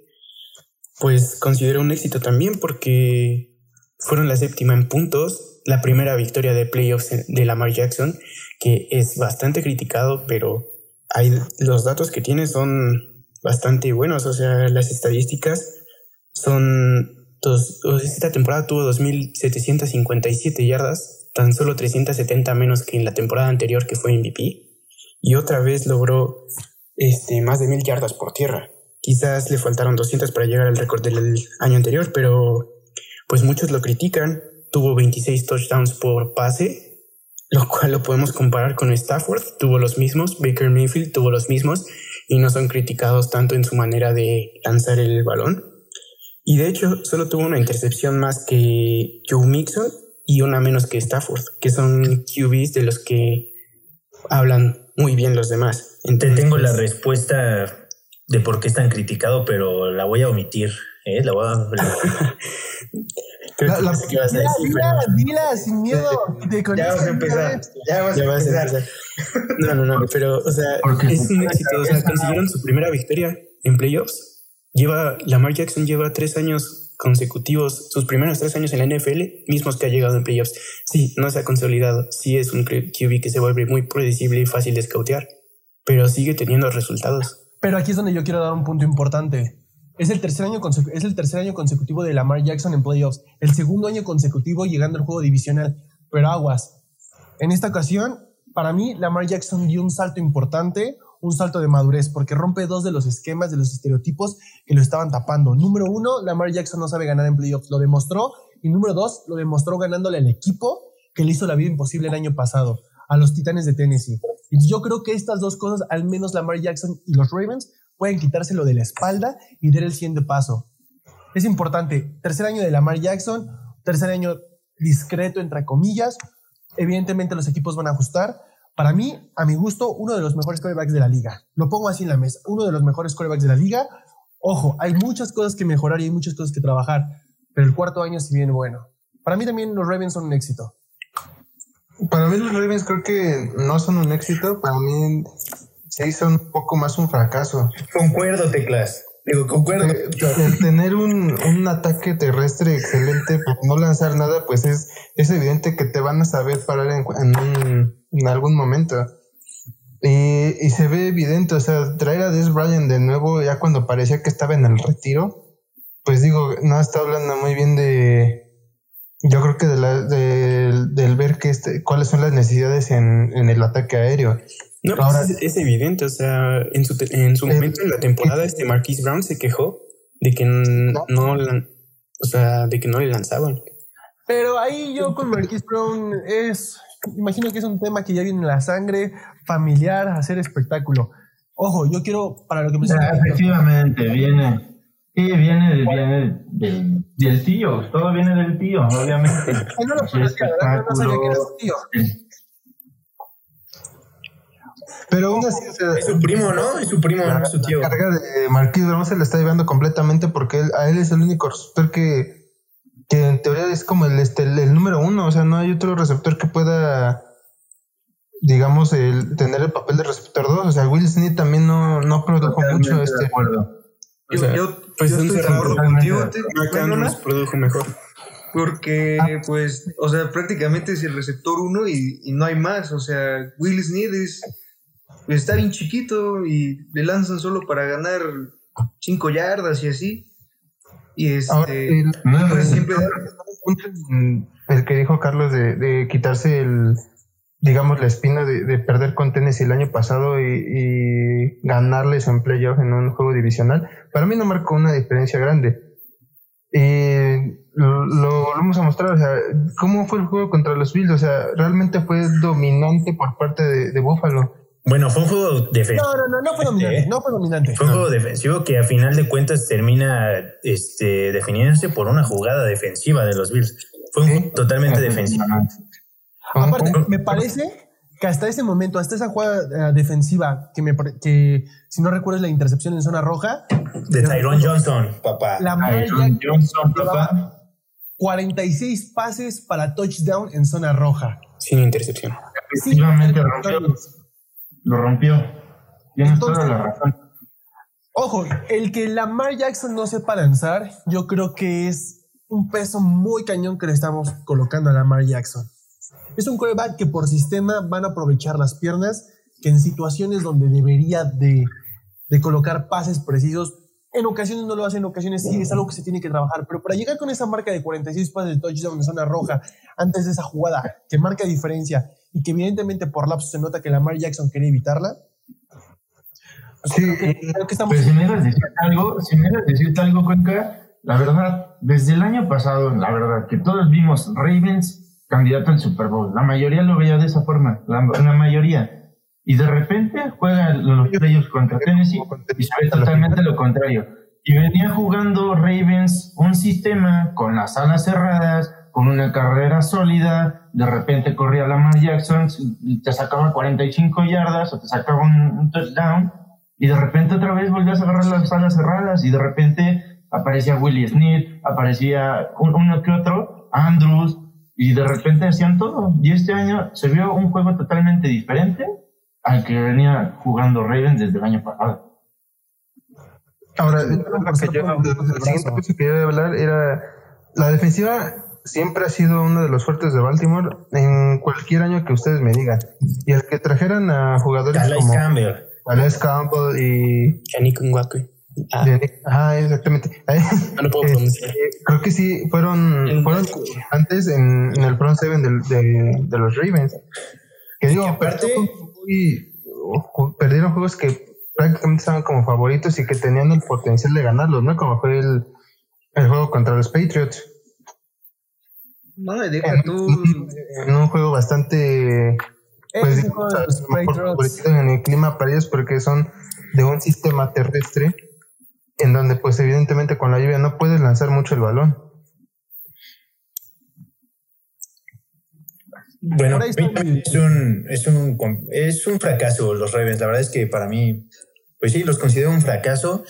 pues considero un éxito también porque fueron la séptima en puntos, la primera victoria de playoffs de Lamar Jackson, que es bastante criticado, pero hay, los datos que tiene son bastante buenos, o sea, las estadísticas son, dos, esta temporada tuvo 2.757 yardas, tan solo 370 menos que en la temporada anterior que fue MVP, y otra vez logró este, más de 1.000 yardas por tierra. Quizás le faltaron 200 para llegar al récord del año anterior, pero pues muchos lo critican. Tuvo 26 touchdowns por pase, lo cual lo podemos comparar con Stafford. Tuvo los mismos, Baker Mayfield tuvo los mismos y no son criticados tanto en su manera de lanzar el balón. Y de hecho, solo tuvo una intercepción más que Joe Mixon y una menos que Stafford, que son QBs de los que hablan muy bien los demás. Entonces, tengo la respuesta de por qué es tan criticado, pero la voy a omitir. ¿eh? La voy a. la, la, que vas a decir, dila, dila, sin miedo. ya vas a empezar. Ya vas, ya a, vas empezar. a empezar. No, no, no, pero, o sea, es un éxito. O sea, consiguieron su primera victoria en playoffs Lleva, Lamar Jackson lleva tres años consecutivos, sus primeros tres años en la NFL, mismos que ha llegado en playoffs. Sí, no se ha consolidado. Sí es un QB que se vuelve muy predecible y fácil de scoutear, pero sigue teniendo resultados. Pero aquí es donde yo quiero dar un punto importante. Es el tercer año, es el tercer año consecutivo de Lamar Jackson en playoffs, el segundo año consecutivo llegando al juego divisional. Pero aguas. En esta ocasión, para mí, Lamar Jackson dio un salto importante, un salto de madurez, porque rompe dos de los esquemas, de los estereotipos que lo estaban tapando. Número uno, Lamar Jackson no sabe ganar en playoffs, lo demostró. Y número dos, lo demostró ganándole al equipo que le hizo la vida imposible el año pasado, a los Titanes de Tennessee. Y yo creo que estas dos cosas, al menos Lamar Jackson y los Ravens, pueden quitárselo de la espalda y dar el siguiente paso. Es importante, tercer año de Lamar Jackson, tercer año discreto, entre comillas. Evidentemente los equipos van a ajustar, para mí, a mi gusto, uno de los mejores quarterbacks de la liga. Lo pongo así en la mesa. Uno de los mejores quarterbacks de la liga. Ojo, hay muchas cosas que mejorar y hay muchas cosas que trabajar, pero el cuarto año sí viene bueno. Para mí también los Ravens son un éxito. Para mí los Ravens creo que no son un éxito. Para mí sí son un poco más un fracaso. Concuerdo, Teclas. Digo, concuerdo. El tener un, un, ataque terrestre excelente, pero no lanzar nada, pues es, es evidente que te van a saber parar en, en, en algún momento. Y, y, se ve evidente, o sea, traer a Des Bryant de nuevo, ya cuando parecía que estaba en el retiro, pues digo, no está hablando muy bien de. Yo creo que de la, de, del ver que este, cuáles son las necesidades en, en el ataque aéreo. No, pues Ahora, es, evidente, o sea, en su, en su momento en la temporada, este Marquise Brown se quejó de que no, o sea, de que no le lanzaban. Pero ahí yo con Marquise Brown es, imagino que es un tema que ya viene en la sangre, familiar, hacer espectáculo. Ojo, yo quiero, para lo que me Efectivamente, viene, sí, viene, viene del, del, tío, todo viene del tío, obviamente. no lo conocía, no sabía que era su tío. Pero aún así, es su primo, ¿no? Es su primo, no su tío. La carga de Marquis Brown se le está llevando completamente porque a él es el único receptor que, que en teoría es como el, este, el, número uno. O sea, no hay otro receptor que pueda, digamos, el, tener el papel de receptor dos. O sea, Will Smith también no, no produjo mucho. Este, o sea, yo, pues yo estoy de acuerdo contigo. nos produjo mejor. Porque, ah. pues, o sea, prácticamente es el receptor uno y, y no hay más. O sea, Will Smith es está bien chiquito y le lanzan solo para ganar cinco yardas y así. Y este, el, pues, siempre... el que dijo Carlos de, quitarse el, digamos, la espina de, perder con Tennessee el año pasado y, y, ganarles en playoff en un juego divisional, para mí no marcó una diferencia grande. Y lo, lo volvemos a mostrar, o sea, ¿cómo fue el juego contra los Bills? O sea, realmente fue dominante por parte de, de Buffalo. Bueno, fue un juego defensivo. No, no, no, no fue dominante. Este, no fue dominante. Fue un juego defensivo que a final de cuentas termina este, definiéndose por una jugada defensiva de los Bills. Fue un juego totalmente defensivo. Aparte, me parece que hasta ese momento, hasta esa jugada eh, defensiva, que, me, que si no recuerdas la intercepción en zona roja. De Tyrone Johnson, papá. La Tyrone Johnson, papá. 46 pases para touchdown en zona roja. Sin intercepción. Efectivamente rompió lo rompió. Tienes Entonces- toda la razón. Ojo, el que Lamar Jackson no sepa lanzar, yo creo que es un peso muy cañón que le estamos colocando a Lamar Jackson. Es un quarterback que por sistema van a aprovechar las piernas, que en situaciones donde debería de, de colocar pases precisos, en ocasiones no lo hace, en ocasiones sí, es algo que se tiene que trabajar. Pero para llegar con esa marca de 46 pases de touchdown en zona roja, antes de esa jugada, que marca diferencia y que evidentemente por lapso se nota que Lamar Jackson quería evitarla, pues Sí, creo, que, creo que estamos... Pues si me ibas a decir algo, si me ibas a decirte algo, Cuenca, la verdad, desde el año pasado, la verdad, que todos vimos Ravens candidato al Super Bowl. La mayoría lo veía de esa forma, la, la mayoría. Y de repente juega los playoffs contra Tennessee y se ve totalmente lo contrario. Y venía jugando Ravens un sistema con las alas cerradas, con una carrera sólida, de repente corría Lamar Jackson, y te sacaba 45 yardas o te sacaba un, un touchdown, y de repente otra vez volvías a agarrar las alas cerradas, y de repente aparecía Willie Sneed, aparecía un- uno que otro, Andrews, y de repente hacían todo. Y este año se vio un juego totalmente diferente al que venía jugando Ravens desde el año pasado. Ahora, lo que yo, la siguiente cosa que yo iba a hablar era la defensiva siempre ha sido uno de los fuertes de Baltimore en cualquier año que ustedes me digan. Y el que trajeran a jugadores Calais como Campbell. Alex Campbell y Yannick Ngakwe. Ah, Ah, exactamente. no lo puedo Este, creo que sí, fueron, fueron antes en, en el front seven del- de, de los Ravens. Que digo, Y aparte- ju- perdieron juegos que prácticamente estaban como favoritos y que tenían el potencial de ganarlos, ¿no? Como fue el, el juego contra los Patriots. No, deja En, tú. en un juego bastante pues digamos, los mejor en el clima para ellos porque son de un sistema terrestre en donde pues evidentemente con la lluvia no puedes lanzar mucho el balón. Bueno, es un, es, un, es un fracaso los Ravens. La verdad es que para mí, pues sí, los considero un fracaso.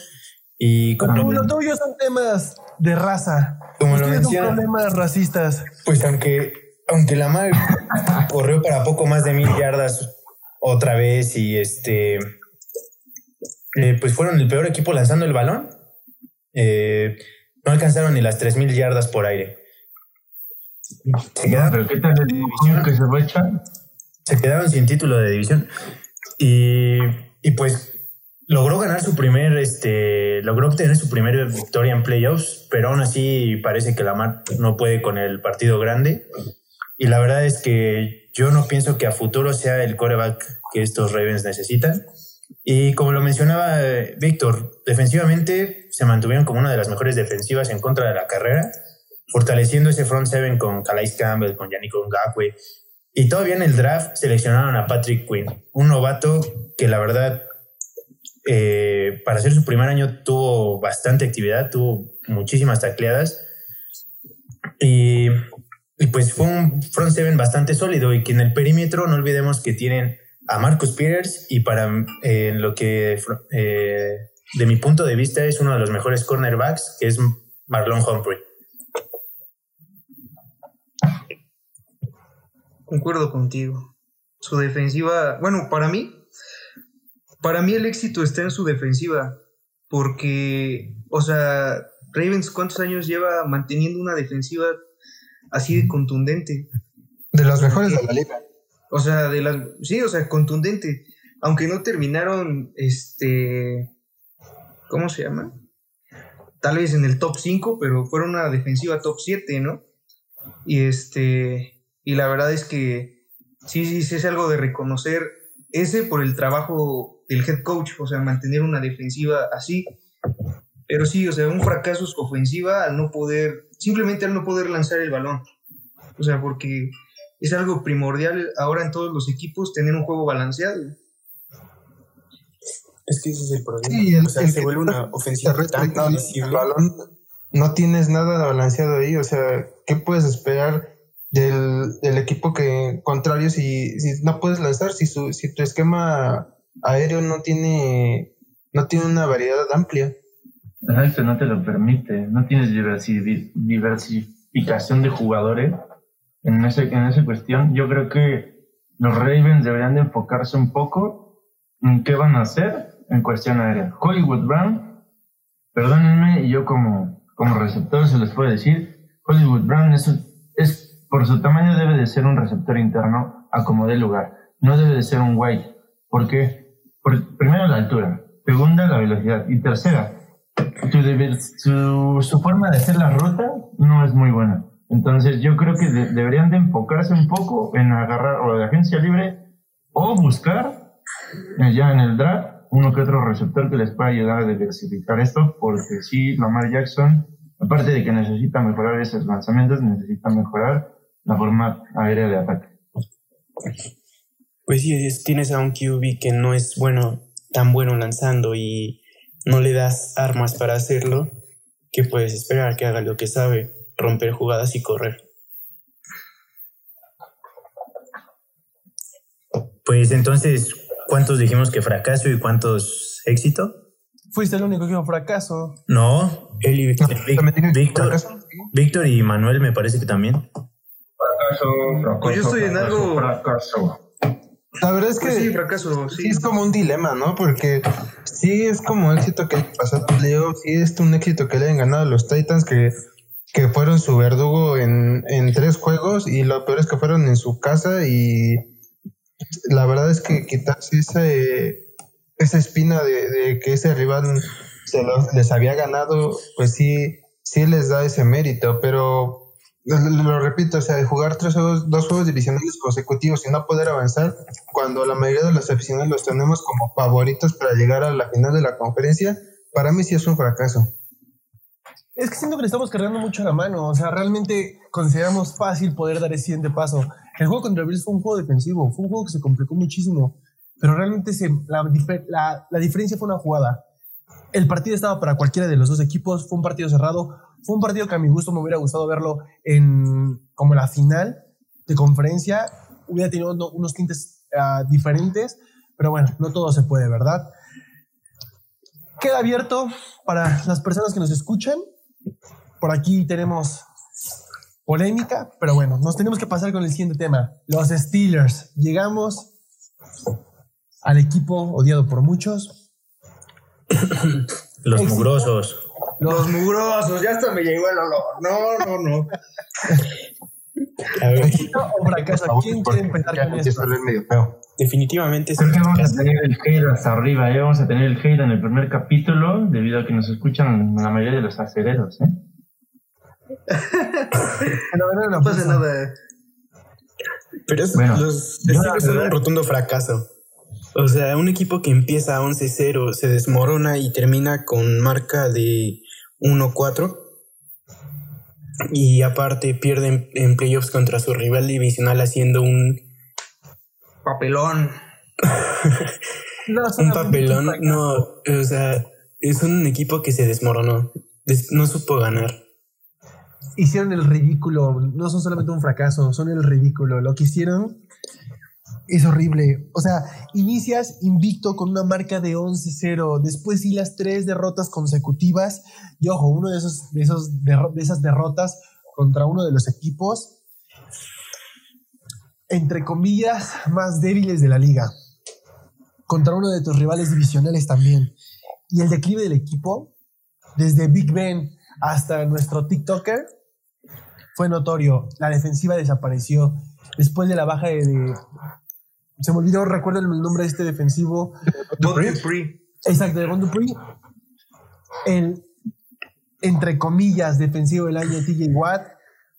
Y como, Como lo tuyo son temas de raza. Como lo menciona. problemas racistas. pues aunque, aunque Lamar corrió para poco más de mil yardas otra vez y este, eh, pues fueron el peor equipo lanzando el balón. Eh, no alcanzaron ni las tres mil yardas por aire. Se quedaron Pero ¿qué tal el división que se va a echar? se quedaron sin título de división y, y pues logró ganar su primer, este, logró obtener su primera victoria en playoffs, pero aún así parece que Lamar no puede con el partido grande. Y la verdad es que yo no pienso que a futuro sea el coreback que estos Ravens necesitan. Y como lo mencionaba eh, Víctor, defensivamente se mantuvieron como una de las mejores defensivas en contra de la carrera, fortaleciendo ese front seven con Calais Campbell, con Yannick Ngakwe, y todavía en el draft seleccionaron a Patrick Quinn, un novato que la verdad, eh, para ser su primer año tuvo bastante actividad, tuvo muchísimas tacleadas. Y, y pues fue un front seven bastante sólido y que en el perímetro no olvidemos que tienen a Marcus Peters y para eh, lo que eh, de mi punto de vista es uno de los mejores cornerbacks, que es Marlon Humphrey. Concuerdo contigo. Su defensiva, bueno, para mí, para mí el éxito está en su defensiva, porque, o sea, Ravens cuántos años lleva manteniendo una defensiva así de contundente. De los mejores de la liga. O sea, de las, sí, o sea, contundente. Aunque no terminaron, este, ¿cómo se llama? Tal vez en el top 5, pero fueron una defensiva top 7, ¿no? Y este, y la verdad es que sí, sí, sí es algo de reconocer ese por el trabajo del head coach, o sea, mantener una defensiva así. Pero sí, o sea, un fracaso su ofensiva al no poder, simplemente al no poder lanzar el balón. O sea, porque es algo primordial ahora en todos los equipos tener un juego balanceado. Es que ese es el problema. Sí, el- o sea, el se vuelve una ofensiva tan no, el balón, no tienes nada balanceado ahí. O sea, ¿qué puedes esperar del, del equipo que contrario si, si no puedes lanzar? Si, su, si tu esquema aéreo no tiene, no tiene una variedad amplia. Exacto, no te lo permite. No tienes diversi- diversificación de jugadores en, ese, en esa cuestión. Yo creo que los Ravens deberían de enfocarse un poco mm, ¿qué van a hacer en cuestión aérea? Hollywood Brown, perdónenme, yo como, como receptor se les puedo decir, Hollywood Brown es, es, por su tamaño debe de ser un receptor interno a como dé lugar, no debe de ser un white. ¿Por qué? Por, primero la altura, segunda la velocidad y tercera, su, su, forma de hacer la ruta no es muy buena. Entonces yo creo que deberían de enfocarse un poco en agarrar o de agencia libre o buscar eh, ya en el draft uno que otro receptor que les pueda ayudar a diversificar esto, porque sí, Lamar Jackson, aparte de que necesita mejorar esos lanzamientos, necesita mejorar la forma aérea de ataque. Pues sí, tienes a un QB que no es bueno, tan bueno lanzando y no le das armas para hacerlo, que puedes esperar que haga lo que sabe, romper jugadas y correr. Pues entonces, ¿cuántos dijimos que fracaso y cuántos éxito? Fuiste el único que dijo fracaso. No, él y Víctor. Víctor, y Manuel me parece que también. Fracaso, fracaso. Pues yo estoy en algo. Fracaso. La verdad es Pues que sí, fracaso, sí. sí es como un dilema, ¿no? Porque sí es como éxito que pasó Leo, sí es un éxito que le han ganado a los Titans que, que fueron su verdugo en, en tres juegos y lo peor es que fueron en su casa y la verdad es que quitarse esa, esa espina de, de que ese rival se los, les había ganado, pues sí, sí les da ese mérito, pero lo, repito, o sea, jugar tres juegos, dos juegos divisionales consecutivos y no poder avanzar, cuando la mayoría de los aficionados los tenemos como favoritos para llegar a la final de la conferencia, para mí sí es un fracaso. Es que siento que le estamos cargando mucho la mano. O sea, realmente consideramos fácil poder dar ese siguiente paso. El juego contra Bills fue un juego defensivo, fue un juego que se complicó muchísimo, pero realmente se, la, la, la diferencia fue una jugada. El partido estaba para cualquiera de los dos equipos, fue un partido cerrado, fue un partido que a mi gusto me hubiera gustado verlo en como la final de conferencia, hubiera tenido unos tintes uh, diferentes, pero bueno, no todo se puede, ¿verdad? Queda abierto para las personas que nos escuchan. Por aquí tenemos polémica, pero bueno, nos tenemos que pasar con el siguiente tema. Los Steelers. Llegamos al equipo odiado por muchos. Los mugrosos. Los mugrosos, ya hasta me llegó el olor. No, no, no. A ver, o fracaso. ¿Quién quiere empezar con esto? medio feo. definitivamente es Creo que un vamos a tener el hate hasta arriba, ¿eh? Vamos a tener el hate en el primer capítulo, debido a que nos escuchan la mayoría de los acereros, ¿eh? Pero bueno, No pasa nada. Pero es, Bueno, los yo la Steelers son verdad- un rotundo fracaso. O sea, un equipo que empieza 11-0, se desmorona y termina con marca de 1-4. Y aparte pierde en, en playoffs contra su rival divisional haciendo un, Papelón. No, un papelón. No, o sea, es un equipo que se desmoronó. Des- no supo ganar. Hicieron el ridículo. No son solamente un fracaso, son el ridículo. Lo que hicieron es horrible. O sea, inicias invicto con una marca de 11-0. Después sí las tres derrotas consecutivas. Y ojo, uno de, esos, de, esos de esas derrotas contra uno de los equipos, entre comillas, más débiles de la liga. Contra uno de tus rivales divisionales también. Y el declive del equipo, desde Big Ben hasta nuestro TikToker, fue notorio. La defensiva desapareció. Después de la baja de. Se me olvidó, recuerden el nombre de este defensivo. Dupree. Exacto, de Dupree. El, entre comillas, defensivo del año TJ Watt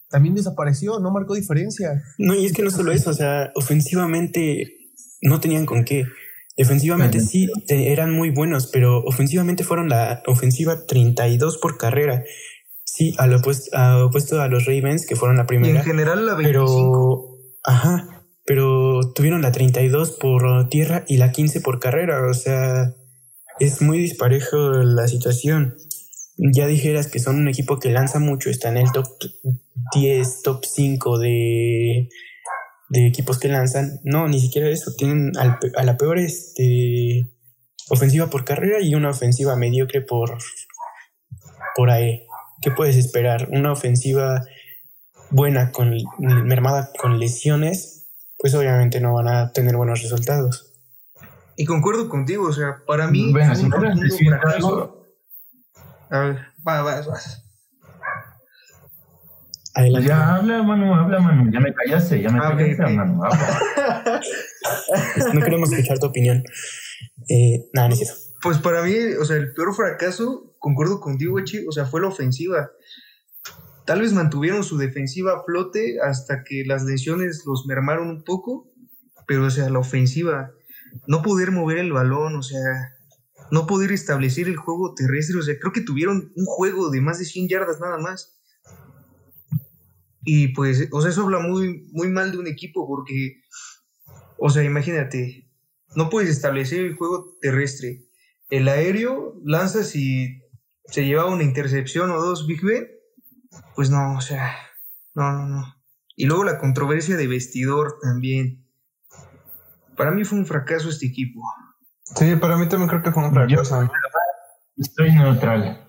también desapareció, no marcó diferencia. No, y es que no solo eso, o sea, ofensivamente no tenían con qué. Defensivamente sí eran muy buenos, pero ofensivamente fueron la ofensiva 32 por carrera. Sí, al opuesto a, opuesto a los Ravens, que fueron la Y en primera. general la 25. Pero, ajá, pero tuvieron la 32 por tierra y la 15 por carrera. O sea, es muy disparejo la situación. Ya dijeras que son un equipo que lanza mucho, está en el top 10, top 5 de, de equipos que lanzan. No, ni siquiera eso. Tienen al a la peor este, ofensiva por carrera y una ofensiva mediocre por, por ahí. ¿Qué puedes esperar? Una ofensiva buena, con, mermada con lesiones, pues obviamente no van a tener buenos resultados. Y concuerdo contigo, o sea, para mí. Bueno, si rotundo decir fracaso. algo, A ver, va, vas, vas. Adelante. ya habla, Manu, habla, Manu. Ya me callaste, ya me Ah, callaste. Manu. habla. No queremos escuchar tu opinión. Eh, nada, no es eso. Pues para mí, o sea, el peor fracaso, concuerdo contigo, Echi, o sea, fue la ofensiva. Tal vez mantuvieron su defensiva a flote hasta que las lesiones los mermaron un poco, pero, o sea, la ofensiva, no poder mover el balón, o sea, no poder establecer el juego terrestre, o sea, creo que tuvieron un juego de más de 100 yardas nada más. Y pues, o sea, eso habla muy, muy mal de un equipo porque, o sea, imagínate, no puedes establecer el juego terrestre. El aéreo lanzas y se lleva una intercepción o dos Big Ben. Pues no, o sea, no, no, no. Y luego la controversia de vestidor también. Para mí fue un fracaso este equipo. Sí, para mí también creo que fue un fracaso. Estoy neutral.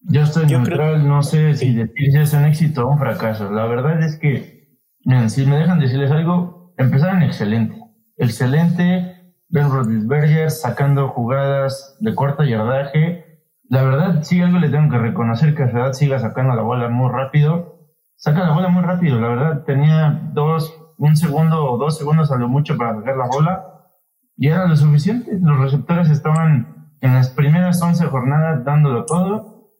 Yo estoy Yo neutral, no sé si decir si es un éxito o un fracaso. La verdad es que, miren, si me dejan decirles algo, empezaron excelente. Excelente, Ben Roethlisberger sacando jugadas de corto yardaje. La verdad, sí, algo le tengo que reconocer que edad siga sacando la bola muy rápido. Saca la bola muy rápido, la verdad, tenía dos, un segundo o dos segundos a lo mucho para sacar la bola y era lo suficiente. Los receptores estaban en las primeras 11 jornadas dándolo todo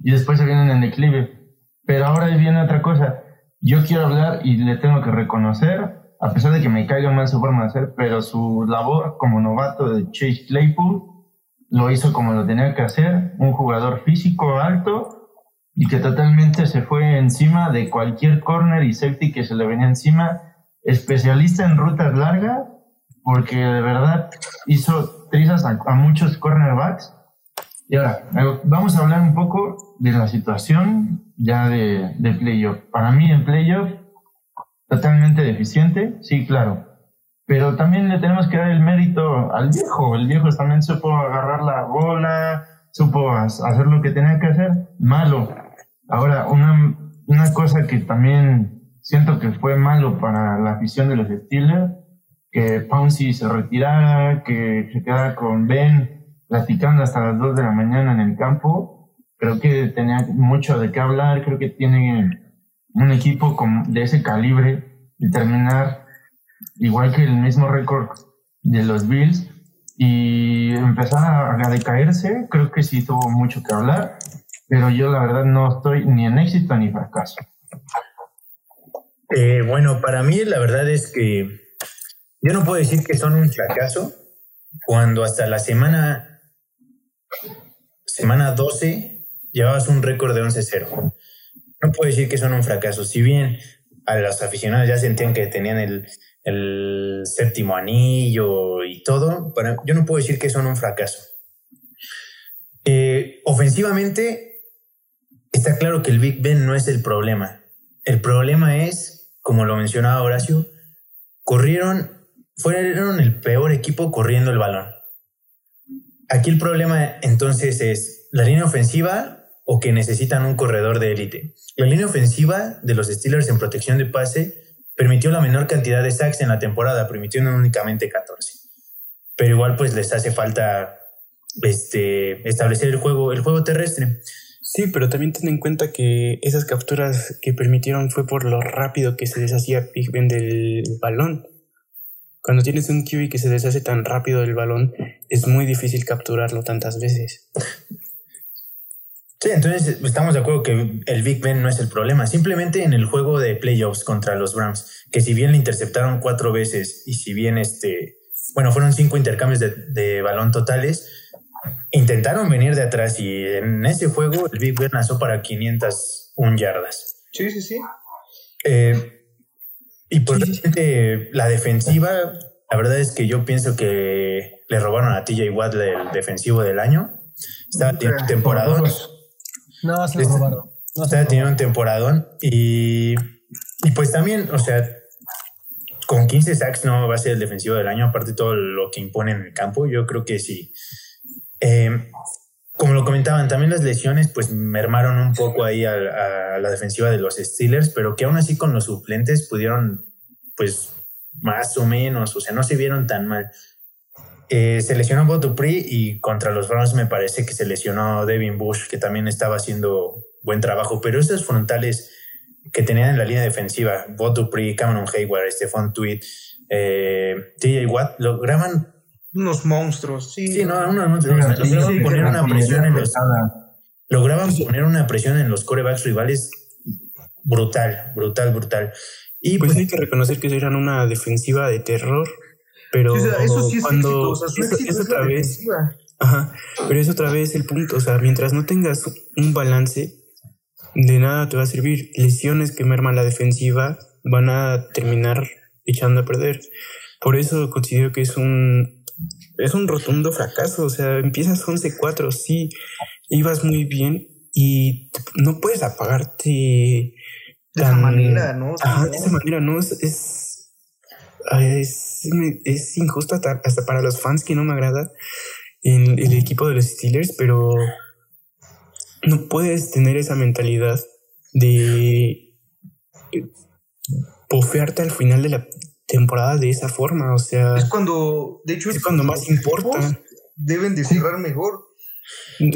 y después se vienen en declive. Pero ahora viene otra cosa. Yo quiero hablar y le tengo que reconocer, a pesar de que me caiga mal su forma de hacer, pero su labor como novato de Chase Claypool lo hizo como lo tenía que hacer. Un jugador físico alto y que totalmente se fue encima de cualquier corner y safety que se le venía encima. Especialista en rutas largas porque de verdad hizo trizas a, a muchos cornerbacks. Y ahora, vamos a hablar un poco de la situación ya de, de playoff. Para mí en playoff, totalmente deficiente, sí, claro. Pero también le tenemos que dar el mérito al viejo. El viejo también supo agarrar la bola, supo hacer lo que tenía que hacer. Malo. Ahora, una, una cosa que también siento que fue malo para la afición de los Steelers que Pouncy se retirara, que se quedara con Ben platicando hasta las 2 de la mañana en el campo. Creo que tenía mucho de qué hablar, creo que tiene un equipo de ese calibre y terminar igual que el mismo récord de los Bills y empezar a, a decaerse, creo que sí tuvo mucho que hablar, pero yo la verdad no estoy ni en éxito ni fracaso. Eh, bueno, para mí la verdad es que yo no puedo decir que son un fracaso cuando hasta la semana semana 12 llevabas un récord de 11-0. No puedo decir que son un fracaso. Si bien a los aficionados ya sentían que tenían el, el séptimo anillo y todo, para, yo no puedo decir que son un fracaso. Eh, ofensivamente, está claro que el Big Ben no es el problema. El problema es, como lo mencionaba Horacio, corrieron, fueron el peor equipo corriendo el balón. Aquí el problema entonces es la línea ofensiva o que necesitan un corredor de élite. La línea ofensiva de los Steelers en protección de pase permitió la menor cantidad de sacks en la temporada, permitieron únicamente 14. Pero igual pues les hace falta este, establecer el juego, el juego terrestre. Sí, pero también ten en cuenta que esas capturas que permitieron fue por lo rápido que se deshacía Big del balón. Cuando tienes un QB que se deshace tan rápido del balón, es muy difícil capturarlo tantas veces. Sí, entonces estamos de acuerdo que el Big Ben no es el problema. Simplemente en el juego de playoffs contra los Browns, que si bien le interceptaron cuatro veces y si bien este, bueno, fueron cinco intercambios de, de balón totales, intentaron venir de atrás y en ese juego el Big Ben lanzó para 501 yardas. Sí, sí, sí. Eh, y por realmente la defensiva, la verdad es que yo pienso que le robaron a TJ Watt el defensivo del año. Un temporadón. No, se lo Este- robaron. No lo teniendo un temporadón y, y pues también, o sea, con 15 sacks no va a ser el defensivo del año, aparte de todo lo que impone en el campo, yo creo que sí. Eh, como lo comentaban, también las lesiones pues mermaron un poco ahí a, a la defensiva de los Steelers, pero que aún así con los suplentes pudieron pues más o menos, o sea, no se vieron tan mal. Eh, se lesionó Bob Dupree y contra los Browns me parece que se lesionó Devin Bush, que también estaba haciendo buen trabajo. Pero esos frontales que tenían en la línea defensiva, Bob Dupree, Cameron Hayward, Stephon Tweed, eh, TJ Watt, lograban Unos monstruos, sí. Sí, no, no, no, lograban poner una presión en los lograban poner una presión en los corebacks rivales brutal, brutal, brutal. Y Pues pues, hay que reconocer que eran una defensiva de terror, pero O sea, eso sí es cuando éxito. O sea, su es- éxito otra vez, ajá, pero es otra vez el punto, o sea, mientras no tengas un balance, de nada te va a servir. Lesiones que merman la defensiva van a terminar echando a perder. Por eso considero que es un es un rotundo fracaso, o sea, empiezas 11-4, sí, ibas muy bien y no puedes apagarte De esa manera, ¿no? Ajá, de esa manera, no es, es, es, es injusto hasta, hasta para los fans que no me agrada en el equipo de los Steelers, pero no puedes tener esa mentalidad de bofearte al final de la temporada de esa forma, o sea, Es cuando, de hecho, es cuando más importa. Deben de cerrar mejor.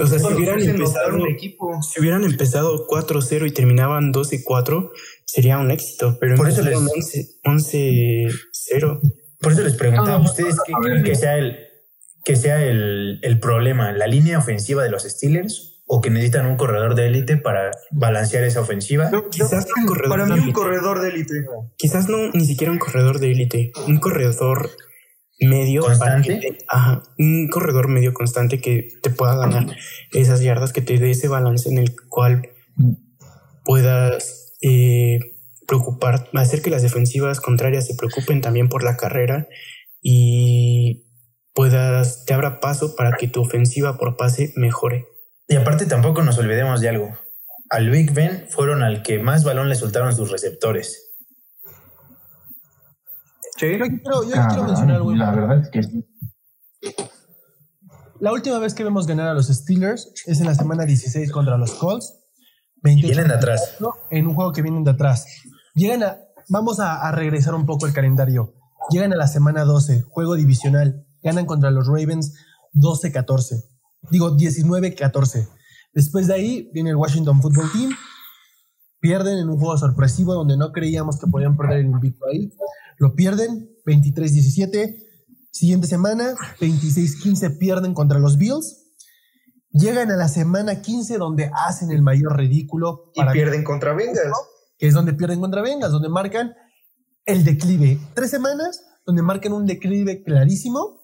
O sea, si hubieran empezado, un equipo. si hubieran empezado 4-0 y terminaban 12-4, sería un éxito, pero Por eso les- 11 11-0. por eso les preguntaba a No, ustedes qué creen que sea el que sea el, el problema, la línea ofensiva de los Steelers o que necesitan un corredor de élite para balancear esa ofensiva. Quizás un corredor Para de mí, un élite. corredor de élite. Quizás no ni siquiera un corredor de élite, un corredor medio ¿Constante? te- ajá, un corredor medio constante que te pueda ganar esas yardas, que te dé ese balance en el cual puedas eh, preocupar, hacer que las defensivas contrarias se preocupen también por la carrera y puedas, te abra paso para que tu ofensiva por pase mejore. Y aparte tampoco nos olvidemos de algo. Al Big Ben fueron al que más balón le soltaron sus receptores. Sí. Yo aquí quiero, yo quiero mencionar algo. la verdad es que sí. La última vez que vemos ganar a los Steelers es en la semana 16 contra los Colts. 28 Vienen de atrás. en un juego que vienen de atrás. Llegan a, vamos a, a regresar un poco el calendario. Llegan a la semana 12, juego divisional. Ganan contra los Ravens 12-14. Digo, 19-14. Después de ahí viene el Washington Football Team. Pierden en un juego sorpresivo donde no creíamos que podían perder el invicto ahí. Lo pierden 23-17. Siguiente semana, 26-15 pierden contra los Bills. Llegan a la semana 15 donde hacen el mayor ridículo. Y pierden contra Vengas. que es donde pierden contra Vengas, donde marcan el declive. Tres semanas donde marcan un declive clarísimo.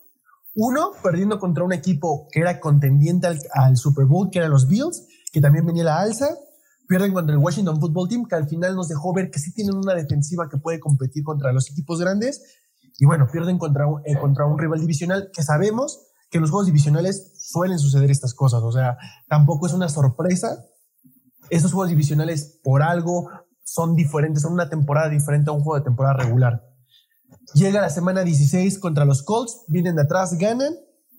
Uno, perdiendo contra un equipo que era contendiente al, al Super Bowl, que eran los Bills, que también venía la alza. Pierden contra el Washington Football Team, que al final nos dejó ver que sí tienen una defensiva que puede competir contra los equipos grandes. Y bueno, pierden contra un, eh, contra un rival divisional que sabemos que los juegos divisionales suelen suceder estas cosas. O sea, tampoco es una sorpresa esos juegos divisionales por algo son diferentes, son una temporada diferente a un juego de temporada regular. Llega la semana 16 contra los Colts, vienen de atrás, ganan,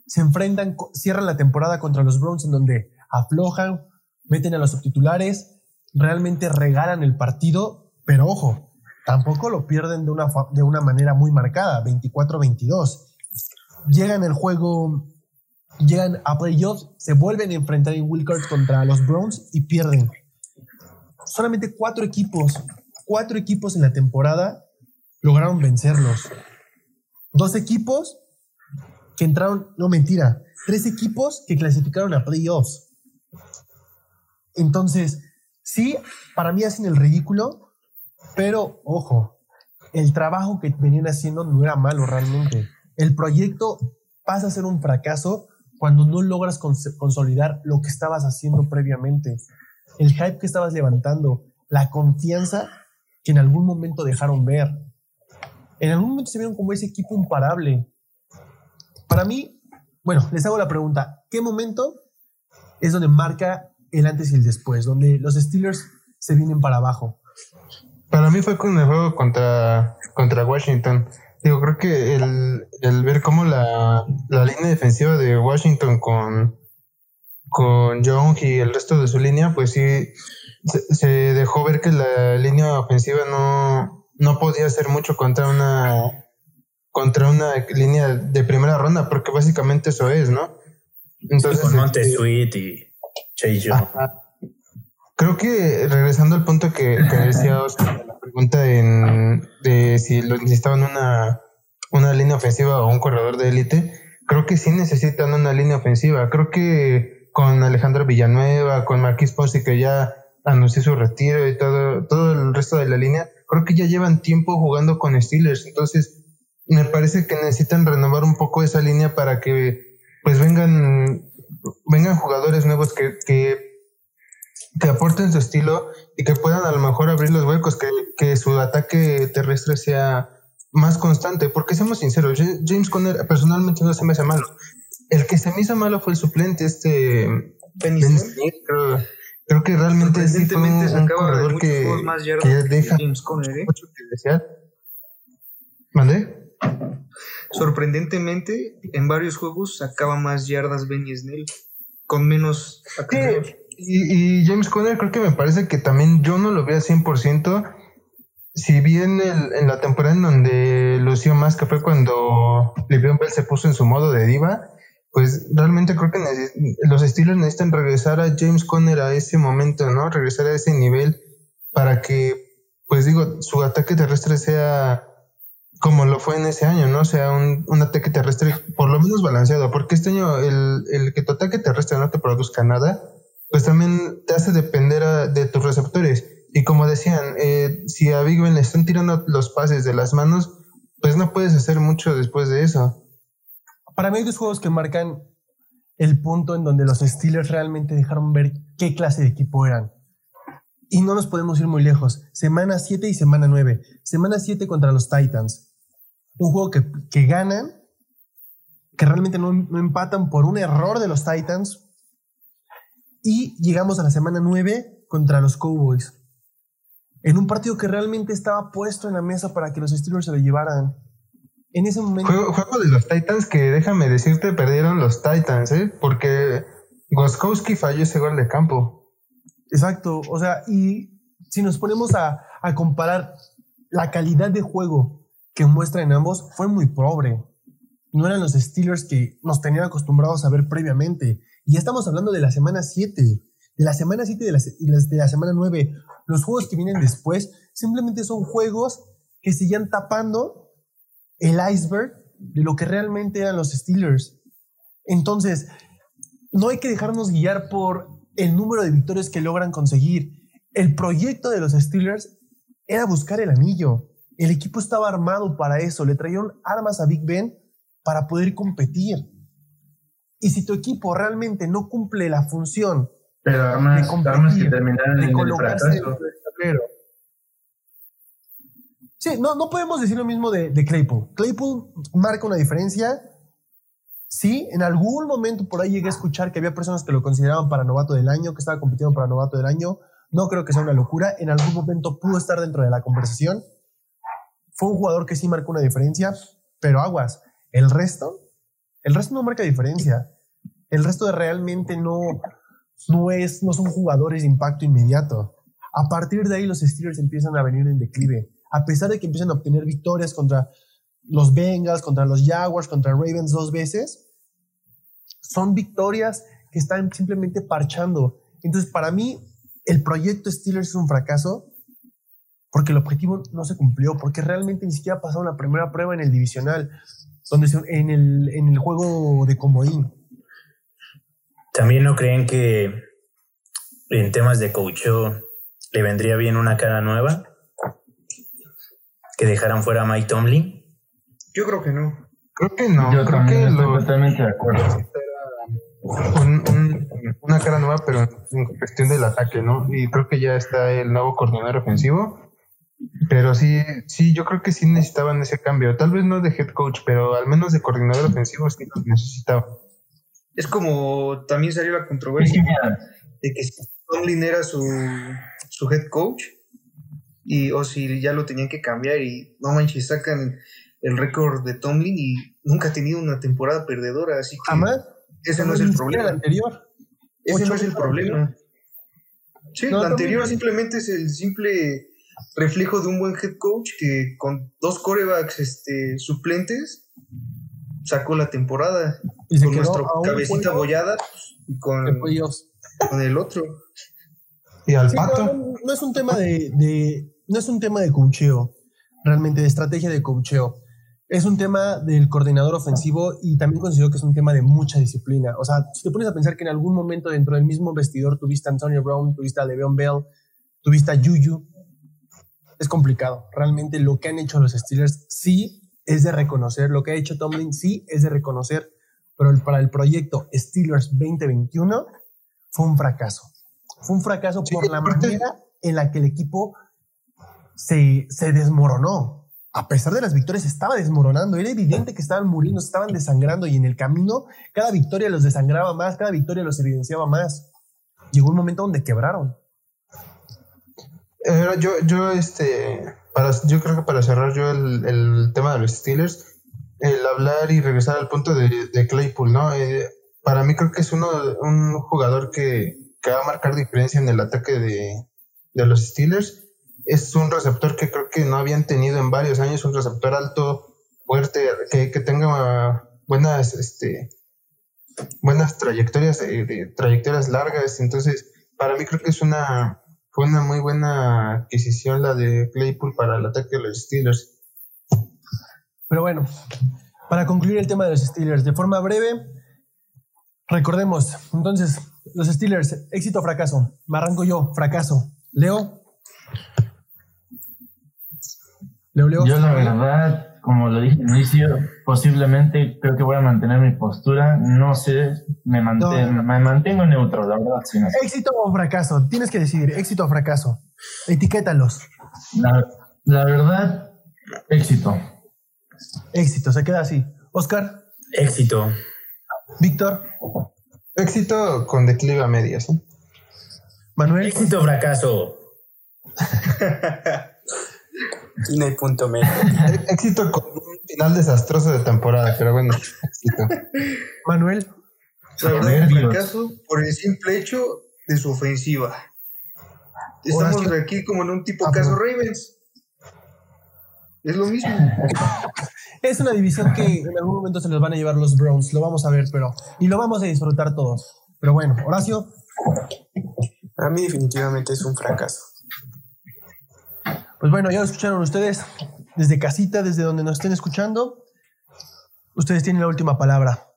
se enfrentan, cierran la temporada contra los Browns en donde aflojan, meten a los subtitulares, realmente regalan el partido, pero ojo, tampoco lo pierden de una, de una manera muy marcada, 24-22. Llegan el juego, llegan a playoffs, se vuelven a enfrentar en Wilcox contra los Browns y pierden solamente cuatro equipos, cuatro equipos en la temporada lograron vencerlos. Dos equipos que entraron, no mentira, tres equipos que clasificaron a playoffs. Entonces, sí, para mí hacen el ridículo, pero ojo, el trabajo que venían haciendo no era malo realmente. El proyecto pasa a ser un fracaso cuando no logras cons- consolidar lo que estabas haciendo previamente el hype que estabas levantando, la confianza que en algún momento dejaron ver. En algún momento se vieron como ese equipo imparable. Para mí, bueno, les hago la pregunta, ¿qué momento es donde marca el antes y el después, donde los Steelers se vienen para abajo? Para mí fue con el juego contra, contra Washington. Digo, creo que el, el ver cómo la, la línea defensiva de Washington con, con Young y el resto de su línea, pues sí, se, se dejó ver que la línea ofensiva no, no podía hacer mucho contra una contra una línea de primera ronda, porque básicamente eso es, ¿no? Entonces, con Monte este, Sweet y Chase Young. Creo que regresando al punto que, que decía Oscar, pregunta de si necesitaban una, una línea ofensiva o un corredor de élite, creo que sí necesitan una línea ofensiva. Creo que con Alejandro Villanueva, con Marquis Ponce, que ya anunció su retiro y todo, todo el resto de la línea, creo que ya llevan tiempo jugando con Steelers. Entonces, me parece que necesitan renovar un poco esa línea para que pues vengan, vengan jugadores nuevos que que aporten su estilo y que puedan a lo mejor abrir los huecos, que, que su ataque terrestre sea más constante, porque seamos sinceros, James Conner personalmente no se me hace malo. El que se me hizo malo fue el suplente, este Benny creo, creo, que realmente sí fue un, corredor que, que deja James Conner, ¿eh? mucho que desear. ¿Mandé? Sorprendentemente, en varios juegos sacaba más yardas Benny Snell, con menos acarreos. Y, James Conner creo que me parece que también yo no lo veo al 100%. Si bien en la temporada en donde lució más, que fue cuando Livion Bell se puso en su modo de diva, pues realmente creo que los estilos necesitan regresar a James Conner a ese momento, ¿no? Regresar a ese nivel para que, pues digo, su ataque terrestre sea como lo fue en ese año, ¿no? Sea un, un ataque terrestre por lo menos balanceado, porque este año el, el que tu ataque terrestre no te produzca nada, pues también te hace depender de tus receptores. Y como decían, eh, si a Big Ben le están tirando los pases de las manos, pues no puedes hacer mucho después de eso. Para mí hay dos juegos que marcan el punto en donde los Steelers realmente dejaron ver qué clase de equipo eran. Y no nos podemos ir muy lejos. Semana 7 y semana 9. Semana 7 contra los Titans. Un juego que, que ganan, que realmente no, no empatan por un error de los Titans, y llegamos a la semana 9 contra los Cowboys. En un partido que realmente estaba puesto en la mesa para que los Steelers se lo llevaran. En ese momento. Juego, de los Titans que déjame decirte, perdieron los Titans, ¿eh? Porque Goskowski falló ese gol de campo. Exacto. O sea, y si nos ponemos a, a comparar la calidad de juego que muestran ambos, fue muy pobre. No eran los Steelers que nos tenían acostumbrados a ver previamente. Y ya estamos hablando de la semana 7, de la semana 7 y de la, de la semana 9. Los juegos que vienen después simplemente son juegos que siguen tapando el iceberg de lo que realmente eran los Steelers. Entonces, no hay que dejarnos guiar por el número de victorias que logran conseguir. El proyecto de los Steelers era buscar el anillo. El equipo estaba armado para eso. Le trajeron armas a Big Ben para poder competir. Y si tu equipo realmente no cumple la función Pero armas, que terminaron en el fracaso. Sí, no, no podemos decir lo mismo de, de Claypool. Claypool marca una diferencia. Sí, en algún momento por ahí llegué a escuchar que había personas que lo consideraban para novato del año, que estaba compitiendo para novato del año. No creo que sea una locura. En algún momento pudo estar dentro de la conversación. Fue un jugador que sí marcó una diferencia, pero aguas. El resto, el resto no marca diferencia. El resto de realmente no, no, es, no son jugadores de impacto inmediato. A partir de ahí los Steelers empiezan a venir en declive. A pesar de que empiezan a obtener victorias contra los Bengals, contra los Jaguars, contra Ravens dos veces, son victorias que están simplemente parchando. Entonces, para mí, el proyecto Steelers es un fracaso porque el objetivo no se cumplió, porque realmente ni siquiera pasaron la primera prueba en el divisional, donde en el, en el juego de comodín. ¿También no creen que en temas de coaching le vendría bien una cara nueva? ¿Que dejaran fuera a Mike Tomlin? Yo creo que no. Creo que no. Yo creo que estoy totalmente de acuerdo. una cara nueva, pero en cuestión del ataque, ¿no? Y creo que ya está el nuevo coordinador ofensivo. Pero sí, sí, yo creo que sí necesitaban ese cambio. Tal vez no de head coach, pero al menos de coordinador ofensivo sí lo necesitaban. Es como también salió la controversia de que Tomlin era su, su head coach y o si ya lo tenían que cambiar y no manches, sacan el récord de Tomlin y nunca ha tenido una temporada perdedora, así que jamás ese no es el problema. anterior. Ese no es el problema. Sí, la anterior simplemente es el simple reflejo de un buen head coach que con dos corebacks este, suplentes sacó la temporada. Y con nuestro cabecita bollada y con, el otro. Y al Sí, pato. no, no es un tema de, de- no es un tema de coacheo, realmente de estrategia de coacheo. Es un tema del coordinador ofensivo y también considero que es un tema de mucha disciplina. O sea, si te pones a pensar que en algún momento dentro del mismo vestidor tuviste a Antonio Brown, tuviste a Le'Veon Bell, tuviste a Juju, es complicado. Realmente lo que han hecho los Steelers sí es de reconocer, lo que ha hecho Tomlin sí es de reconocer, pero el- para el proyecto Steelers 2021 fue un fracaso. Fue un fracaso por la manera en la que el equipo se, se desmoronó. A pesar de las victorias, estaba desmoronando. Era evidente que estaban muriendo, estaban desangrando y en el camino cada victoria los desangraba más, cada victoria los evidenciaba más. Llegó un momento donde quebraron. Eh, yo, yo, este, para, yo creo que para cerrar yo el, el tema de los Steelers, el hablar y regresar al punto de, de Claypool, ¿no? Eh, para mí creo que es uno, un jugador que, que va a marcar diferencia en el ataque de, de los Steelers. Es un receptor que creo que no habían tenido en varios años, un receptor alto, fuerte, que, que tenga buenas, este, buenas trayectorias, eh, trayectorias largas. Entonces, para mí creo que es una, fue una muy buena adquisición la de Claypool para el ataque de los Steelers. Pero bueno, para concluir el tema de los Steelers, de forma breve, recordemos, entonces, los Steelers, éxito o fracaso. Me arranco yo, fracaso. Leo. Leo, Leo. Yo la verdad, como lo dije al inicio, posiblemente creo que voy a mantener mi postura. No sé, me, manten- No. me mantengo neutro, la verdad. no sé. Éxito o fracaso. Tienes que decidir, éxito o fracaso. Etiquétalos. La, la verdad, éxito. Éxito, se queda así. Oscar, Éxito. Víctor, Éxito con declive a medias. ¿eh? Manuel. Éxito, fracaso. Y no hay punto medio. Éxito con un final desastroso de temporada, pero bueno, éxito. Manuel. La verdad, un Nervios. fracaso por el simple hecho de su ofensiva. Estamos Horacio. aquí como en un tipo Ah, caso. Ravens. Es lo mismo. Es una división que en algún momento se los van a llevar los Browns. Lo vamos a ver, pero. Y lo vamos a disfrutar todos. Pero bueno, Horacio. Para mí definitivamente es un fracaso. Pues bueno, ya lo escucharon ustedes desde casita, desde donde nos estén escuchando. Ustedes tienen la última palabra.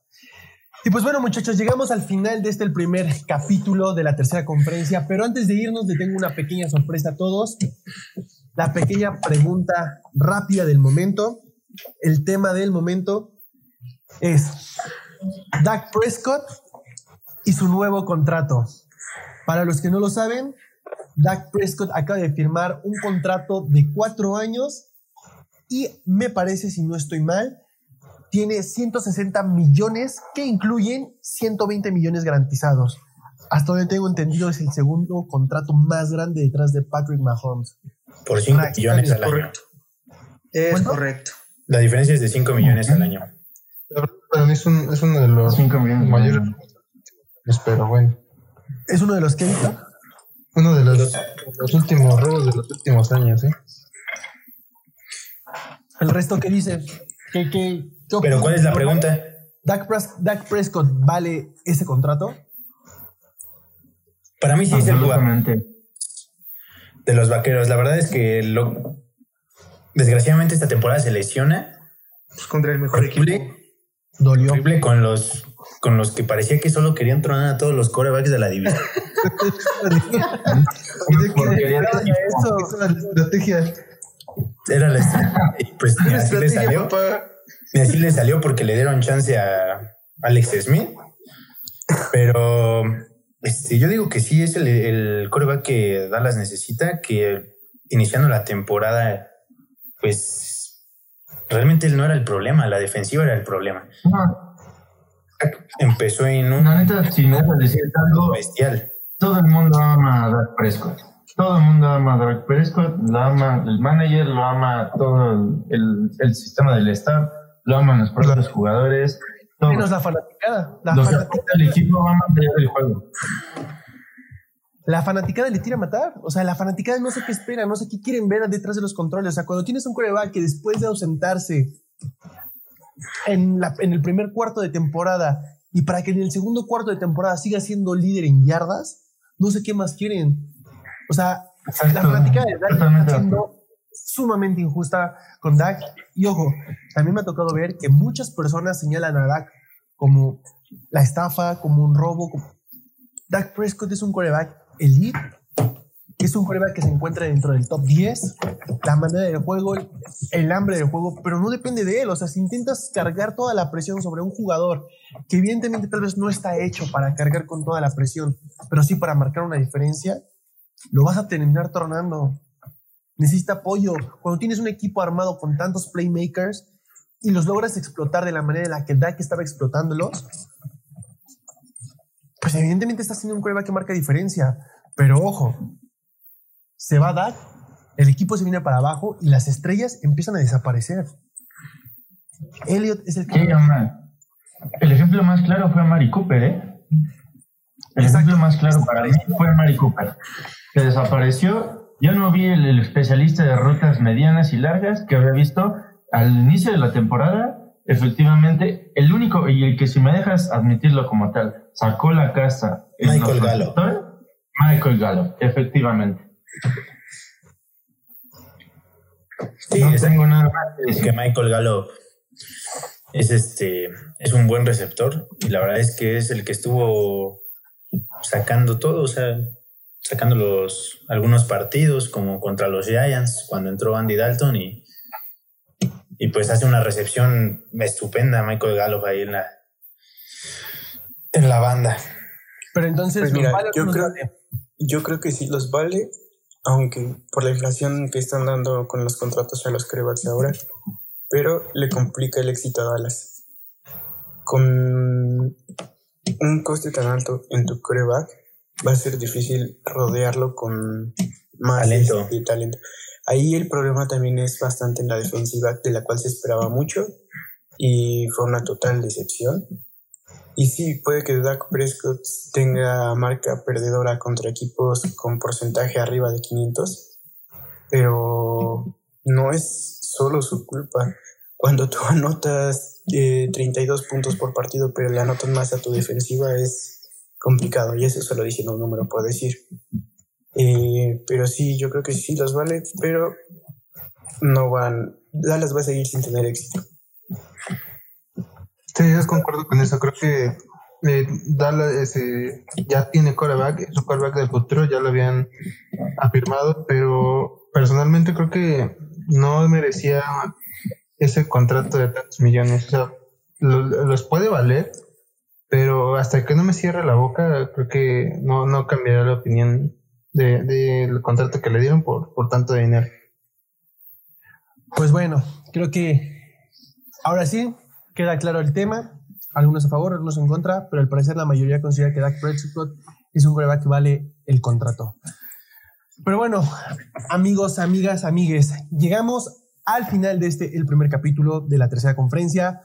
Y pues bueno, muchachos, llegamos al final de este el primer capítulo de la tercera conferencia, pero antes de irnos les tengo una pequeña sorpresa a todos. La pequeña pregunta rápida del momento. El tema del momento es Dak Prescott y su nuevo contrato. Para los que no lo saben, Dak Prescott acaba de firmar un contrato de cuatro años y me parece, si no estoy mal, tiene 160 millones que incluyen 120 millones garantizados. Hasta donde tengo entendido es el segundo contrato más grande detrás de Patrick Mahomes. Por 5 Ah, millones al año. Correcto. Es ¿Cuánto? correcto. La diferencia es de 5 millones al año. Para mí es, un- es uno de los 5 millones. mayores. Pero bueno, ¿Es uno de los que Víctor? Uno de los, los últimos robos de los últimos años. ¿eh? ¿El resto qué dice? ¿Qué, qué, qué Pero? ¿cuál es la pregunta? ¿Dak, Pres- Dak Prescott vale ese contrato? Para mí sí es el jugador de los vaqueros. La verdad es que lo, desgraciadamente esta temporada se lesiona. Pues contra el mejor equipo. Horrible, Dolió. horrible con los con los que parecía que solo querían tronar a todos los corebacks de la división. La estrategia. Era la estrategia. Pues ni así le salió. Ni así le salió porque le dieron chance a Alex Smith. Pero este, yo digo que sí es el, el coreback que Dallas necesita, que iniciando la temporada, pues realmente él no era el problema, la defensiva era el problema. No, Empezó en un la neta, si me vas a decir algo, bestial. todo el mundo ama a Dak Prescott. Todo el mundo ama a Dak Prescott, lo ama el manager, lo ama todo el, el- el sistema del staff, lo aman los propios jugadores. Todo. Menos la fanaticada. La Lo que fanaticada. aporta el equipo va allá del juego. la fanaticada le tira a matar. O sea, la fanaticada no sé qué espera, no sé qué quieren ver detrás de los controles. O sea, cuando tienes un coreback que después de ausentarse en, la- en el primer cuarto de temporada y para que en el segundo cuarto de temporada siga siendo líder en yardas, no sé qué más quieren. O sea, la Exacto. fanaticada de Dak está siendo sumamente injusta con Dak. Y ojo, también me ha tocado ver que muchas personas señalan a Dak como la estafa, como un robo. como- Dak Prescott es un coreback elite, es un coreback que se encuentra dentro del top 10, la manera del juego, el hambre del juego, pero no depende de él. O sea, si intentas cargar toda la presión sobre un jugador que evidentemente tal vez no está hecho para cargar con toda la presión, pero sí para marcar una diferencia, lo vas a terminar tornando. Necesita apoyo. Cuando tienes un equipo armado con tantos playmakers y los logras explotar de la manera en la que Dak estaba explotándolos, pues evidentemente está siendo un coreback que marca diferencia. Pero ojo, se va Dak, el equipo se viene para abajo y las estrellas empiezan a desaparecer. Elliot es el que... Sí. El ejemplo más claro fue Mari Cooper, ¿eh? El Exacto. ejemplo más claro para mí fue Mari Cooper, que desapareció. Yo no vi el, el especialista de rutas medianas y largas que había visto al inicio de la temporada. Efectivamente, el único y el que si me dejas admitirlo como tal, sacó la casa en Michael receptores, Michael Gallup, efectivamente. Sí, no es- tengo nada más que decir. que Michael Gallup es este es un buen receptor y la verdad es que es el que estuvo sacando todo, o sea, sacando los algunos partidos como contra los Giants cuando entró Andy Dalton y y pues hace una recepción estupenda Michael Gallup ahí en la en la banda. Pero entonces... Pues ¿nos mira, vale yo creo-? Yo creo que sí los vale, aunque por la inflación que están dando con los contratos a los corebacks ahora, pero le complica el éxito a Dallas. Con un coste tan alto en tu coreback, va a ser difícil rodearlo con más Talento. este, talento. Ahí el problema también es bastante en la defensiva, de la cual se esperaba mucho y fue una total decepción. Y sí, puede que Dak Prescott tenga marca perdedora contra equipos con porcentaje arriba de 500, pero no es solo su culpa. Cuando tú anotas eh, 32 puntos por partido, pero le anotas más a tu defensiva, es complicado. Y eso solo diciendo un número por decir. Eh, pero sí, yo creo que sí los vale, pero no van. Dallas va a seguir sin tener éxito. Sí, yo concuerdo con eso. Creo que eh, Dallas ya tiene coreback, su coreback del futuro ya lo habían afirmado, pero personalmente creo que no merecía ese contrato de tantos millones. O sea, lo- los puede valer, pero hasta que no me cierre la boca, creo que no, no cambiará la opinión de- del contrato que le dieron por, por tanto dinero. Pues bueno, creo que ahora sí queda claro el tema. Algunos a favor, algunos en contra, pero al parecer la mayoría considera que Dak Prescott es un coreback que vale el contrato. Pero bueno, amigos, amigas, amigues, llegamos al final de este, el primer capítulo de la tercera conferencia.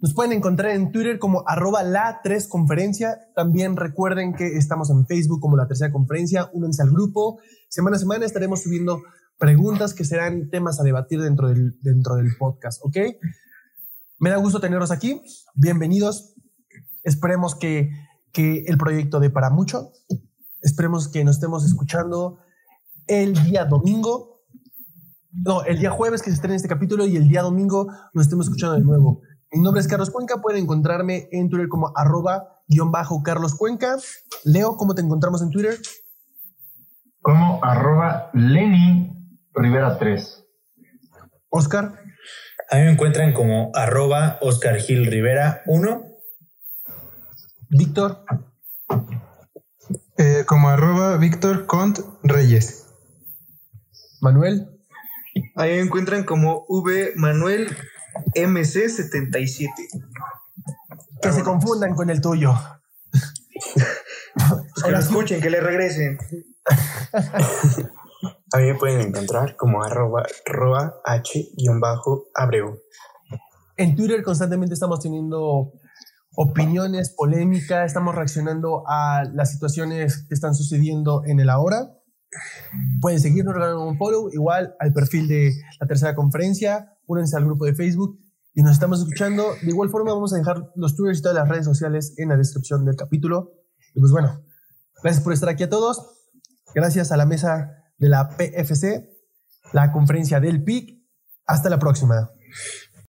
Nos pueden encontrar en Twitter como arroba la 3 conferencia. También recuerden que estamos en Facebook como la tercera conferencia. Únanse al grupo. Semana a semana estaremos subiendo preguntas que serán temas a debatir dentro del, dentro del podcast, ¿ok? Me da gusto tenerlos aquí. Bienvenidos. Esperemos que, que el proyecto dé para mucho. Esperemos que nos estemos escuchando el día domingo. No, el día jueves que se estrene este capítulo y el día domingo nos estemos escuchando de nuevo. Mi nombre es Carlos Cuenca. Pueden encontrarme en Twitter como arroba guion bajo Carlos Cuenca. Leo, ¿cómo te encontramos en Twitter? Como arroba Lenny Rivera 3. Oscar. A mí me encuentran como arroba Oscar Gil Rivera 1. Víctor. Eh, como arroba Víctor Cont Reyes. Manuel. Ahí me encuentran como V Manuel MC77. Que se confundan con el tuyo. Pues que lo escuchen, que le regresen. A mí me pueden encontrar como arroba roa h-abreu. En Twitter constantemente estamos teniendo opiniones, polémica, estamos reaccionando a las situaciones que están sucediendo en el ahora. Pueden seguirnos, regalar un follow, igual al perfil de la tercera conferencia, únanse al grupo de Facebook y nos estamos escuchando. De igual forma, vamos a dejar los twitters y todas las redes sociales en la descripción del capítulo. Y pues bueno, gracias por estar aquí a todos. Gracias a la mesa de la PFC, la conferencia del PIC. Hasta la próxima.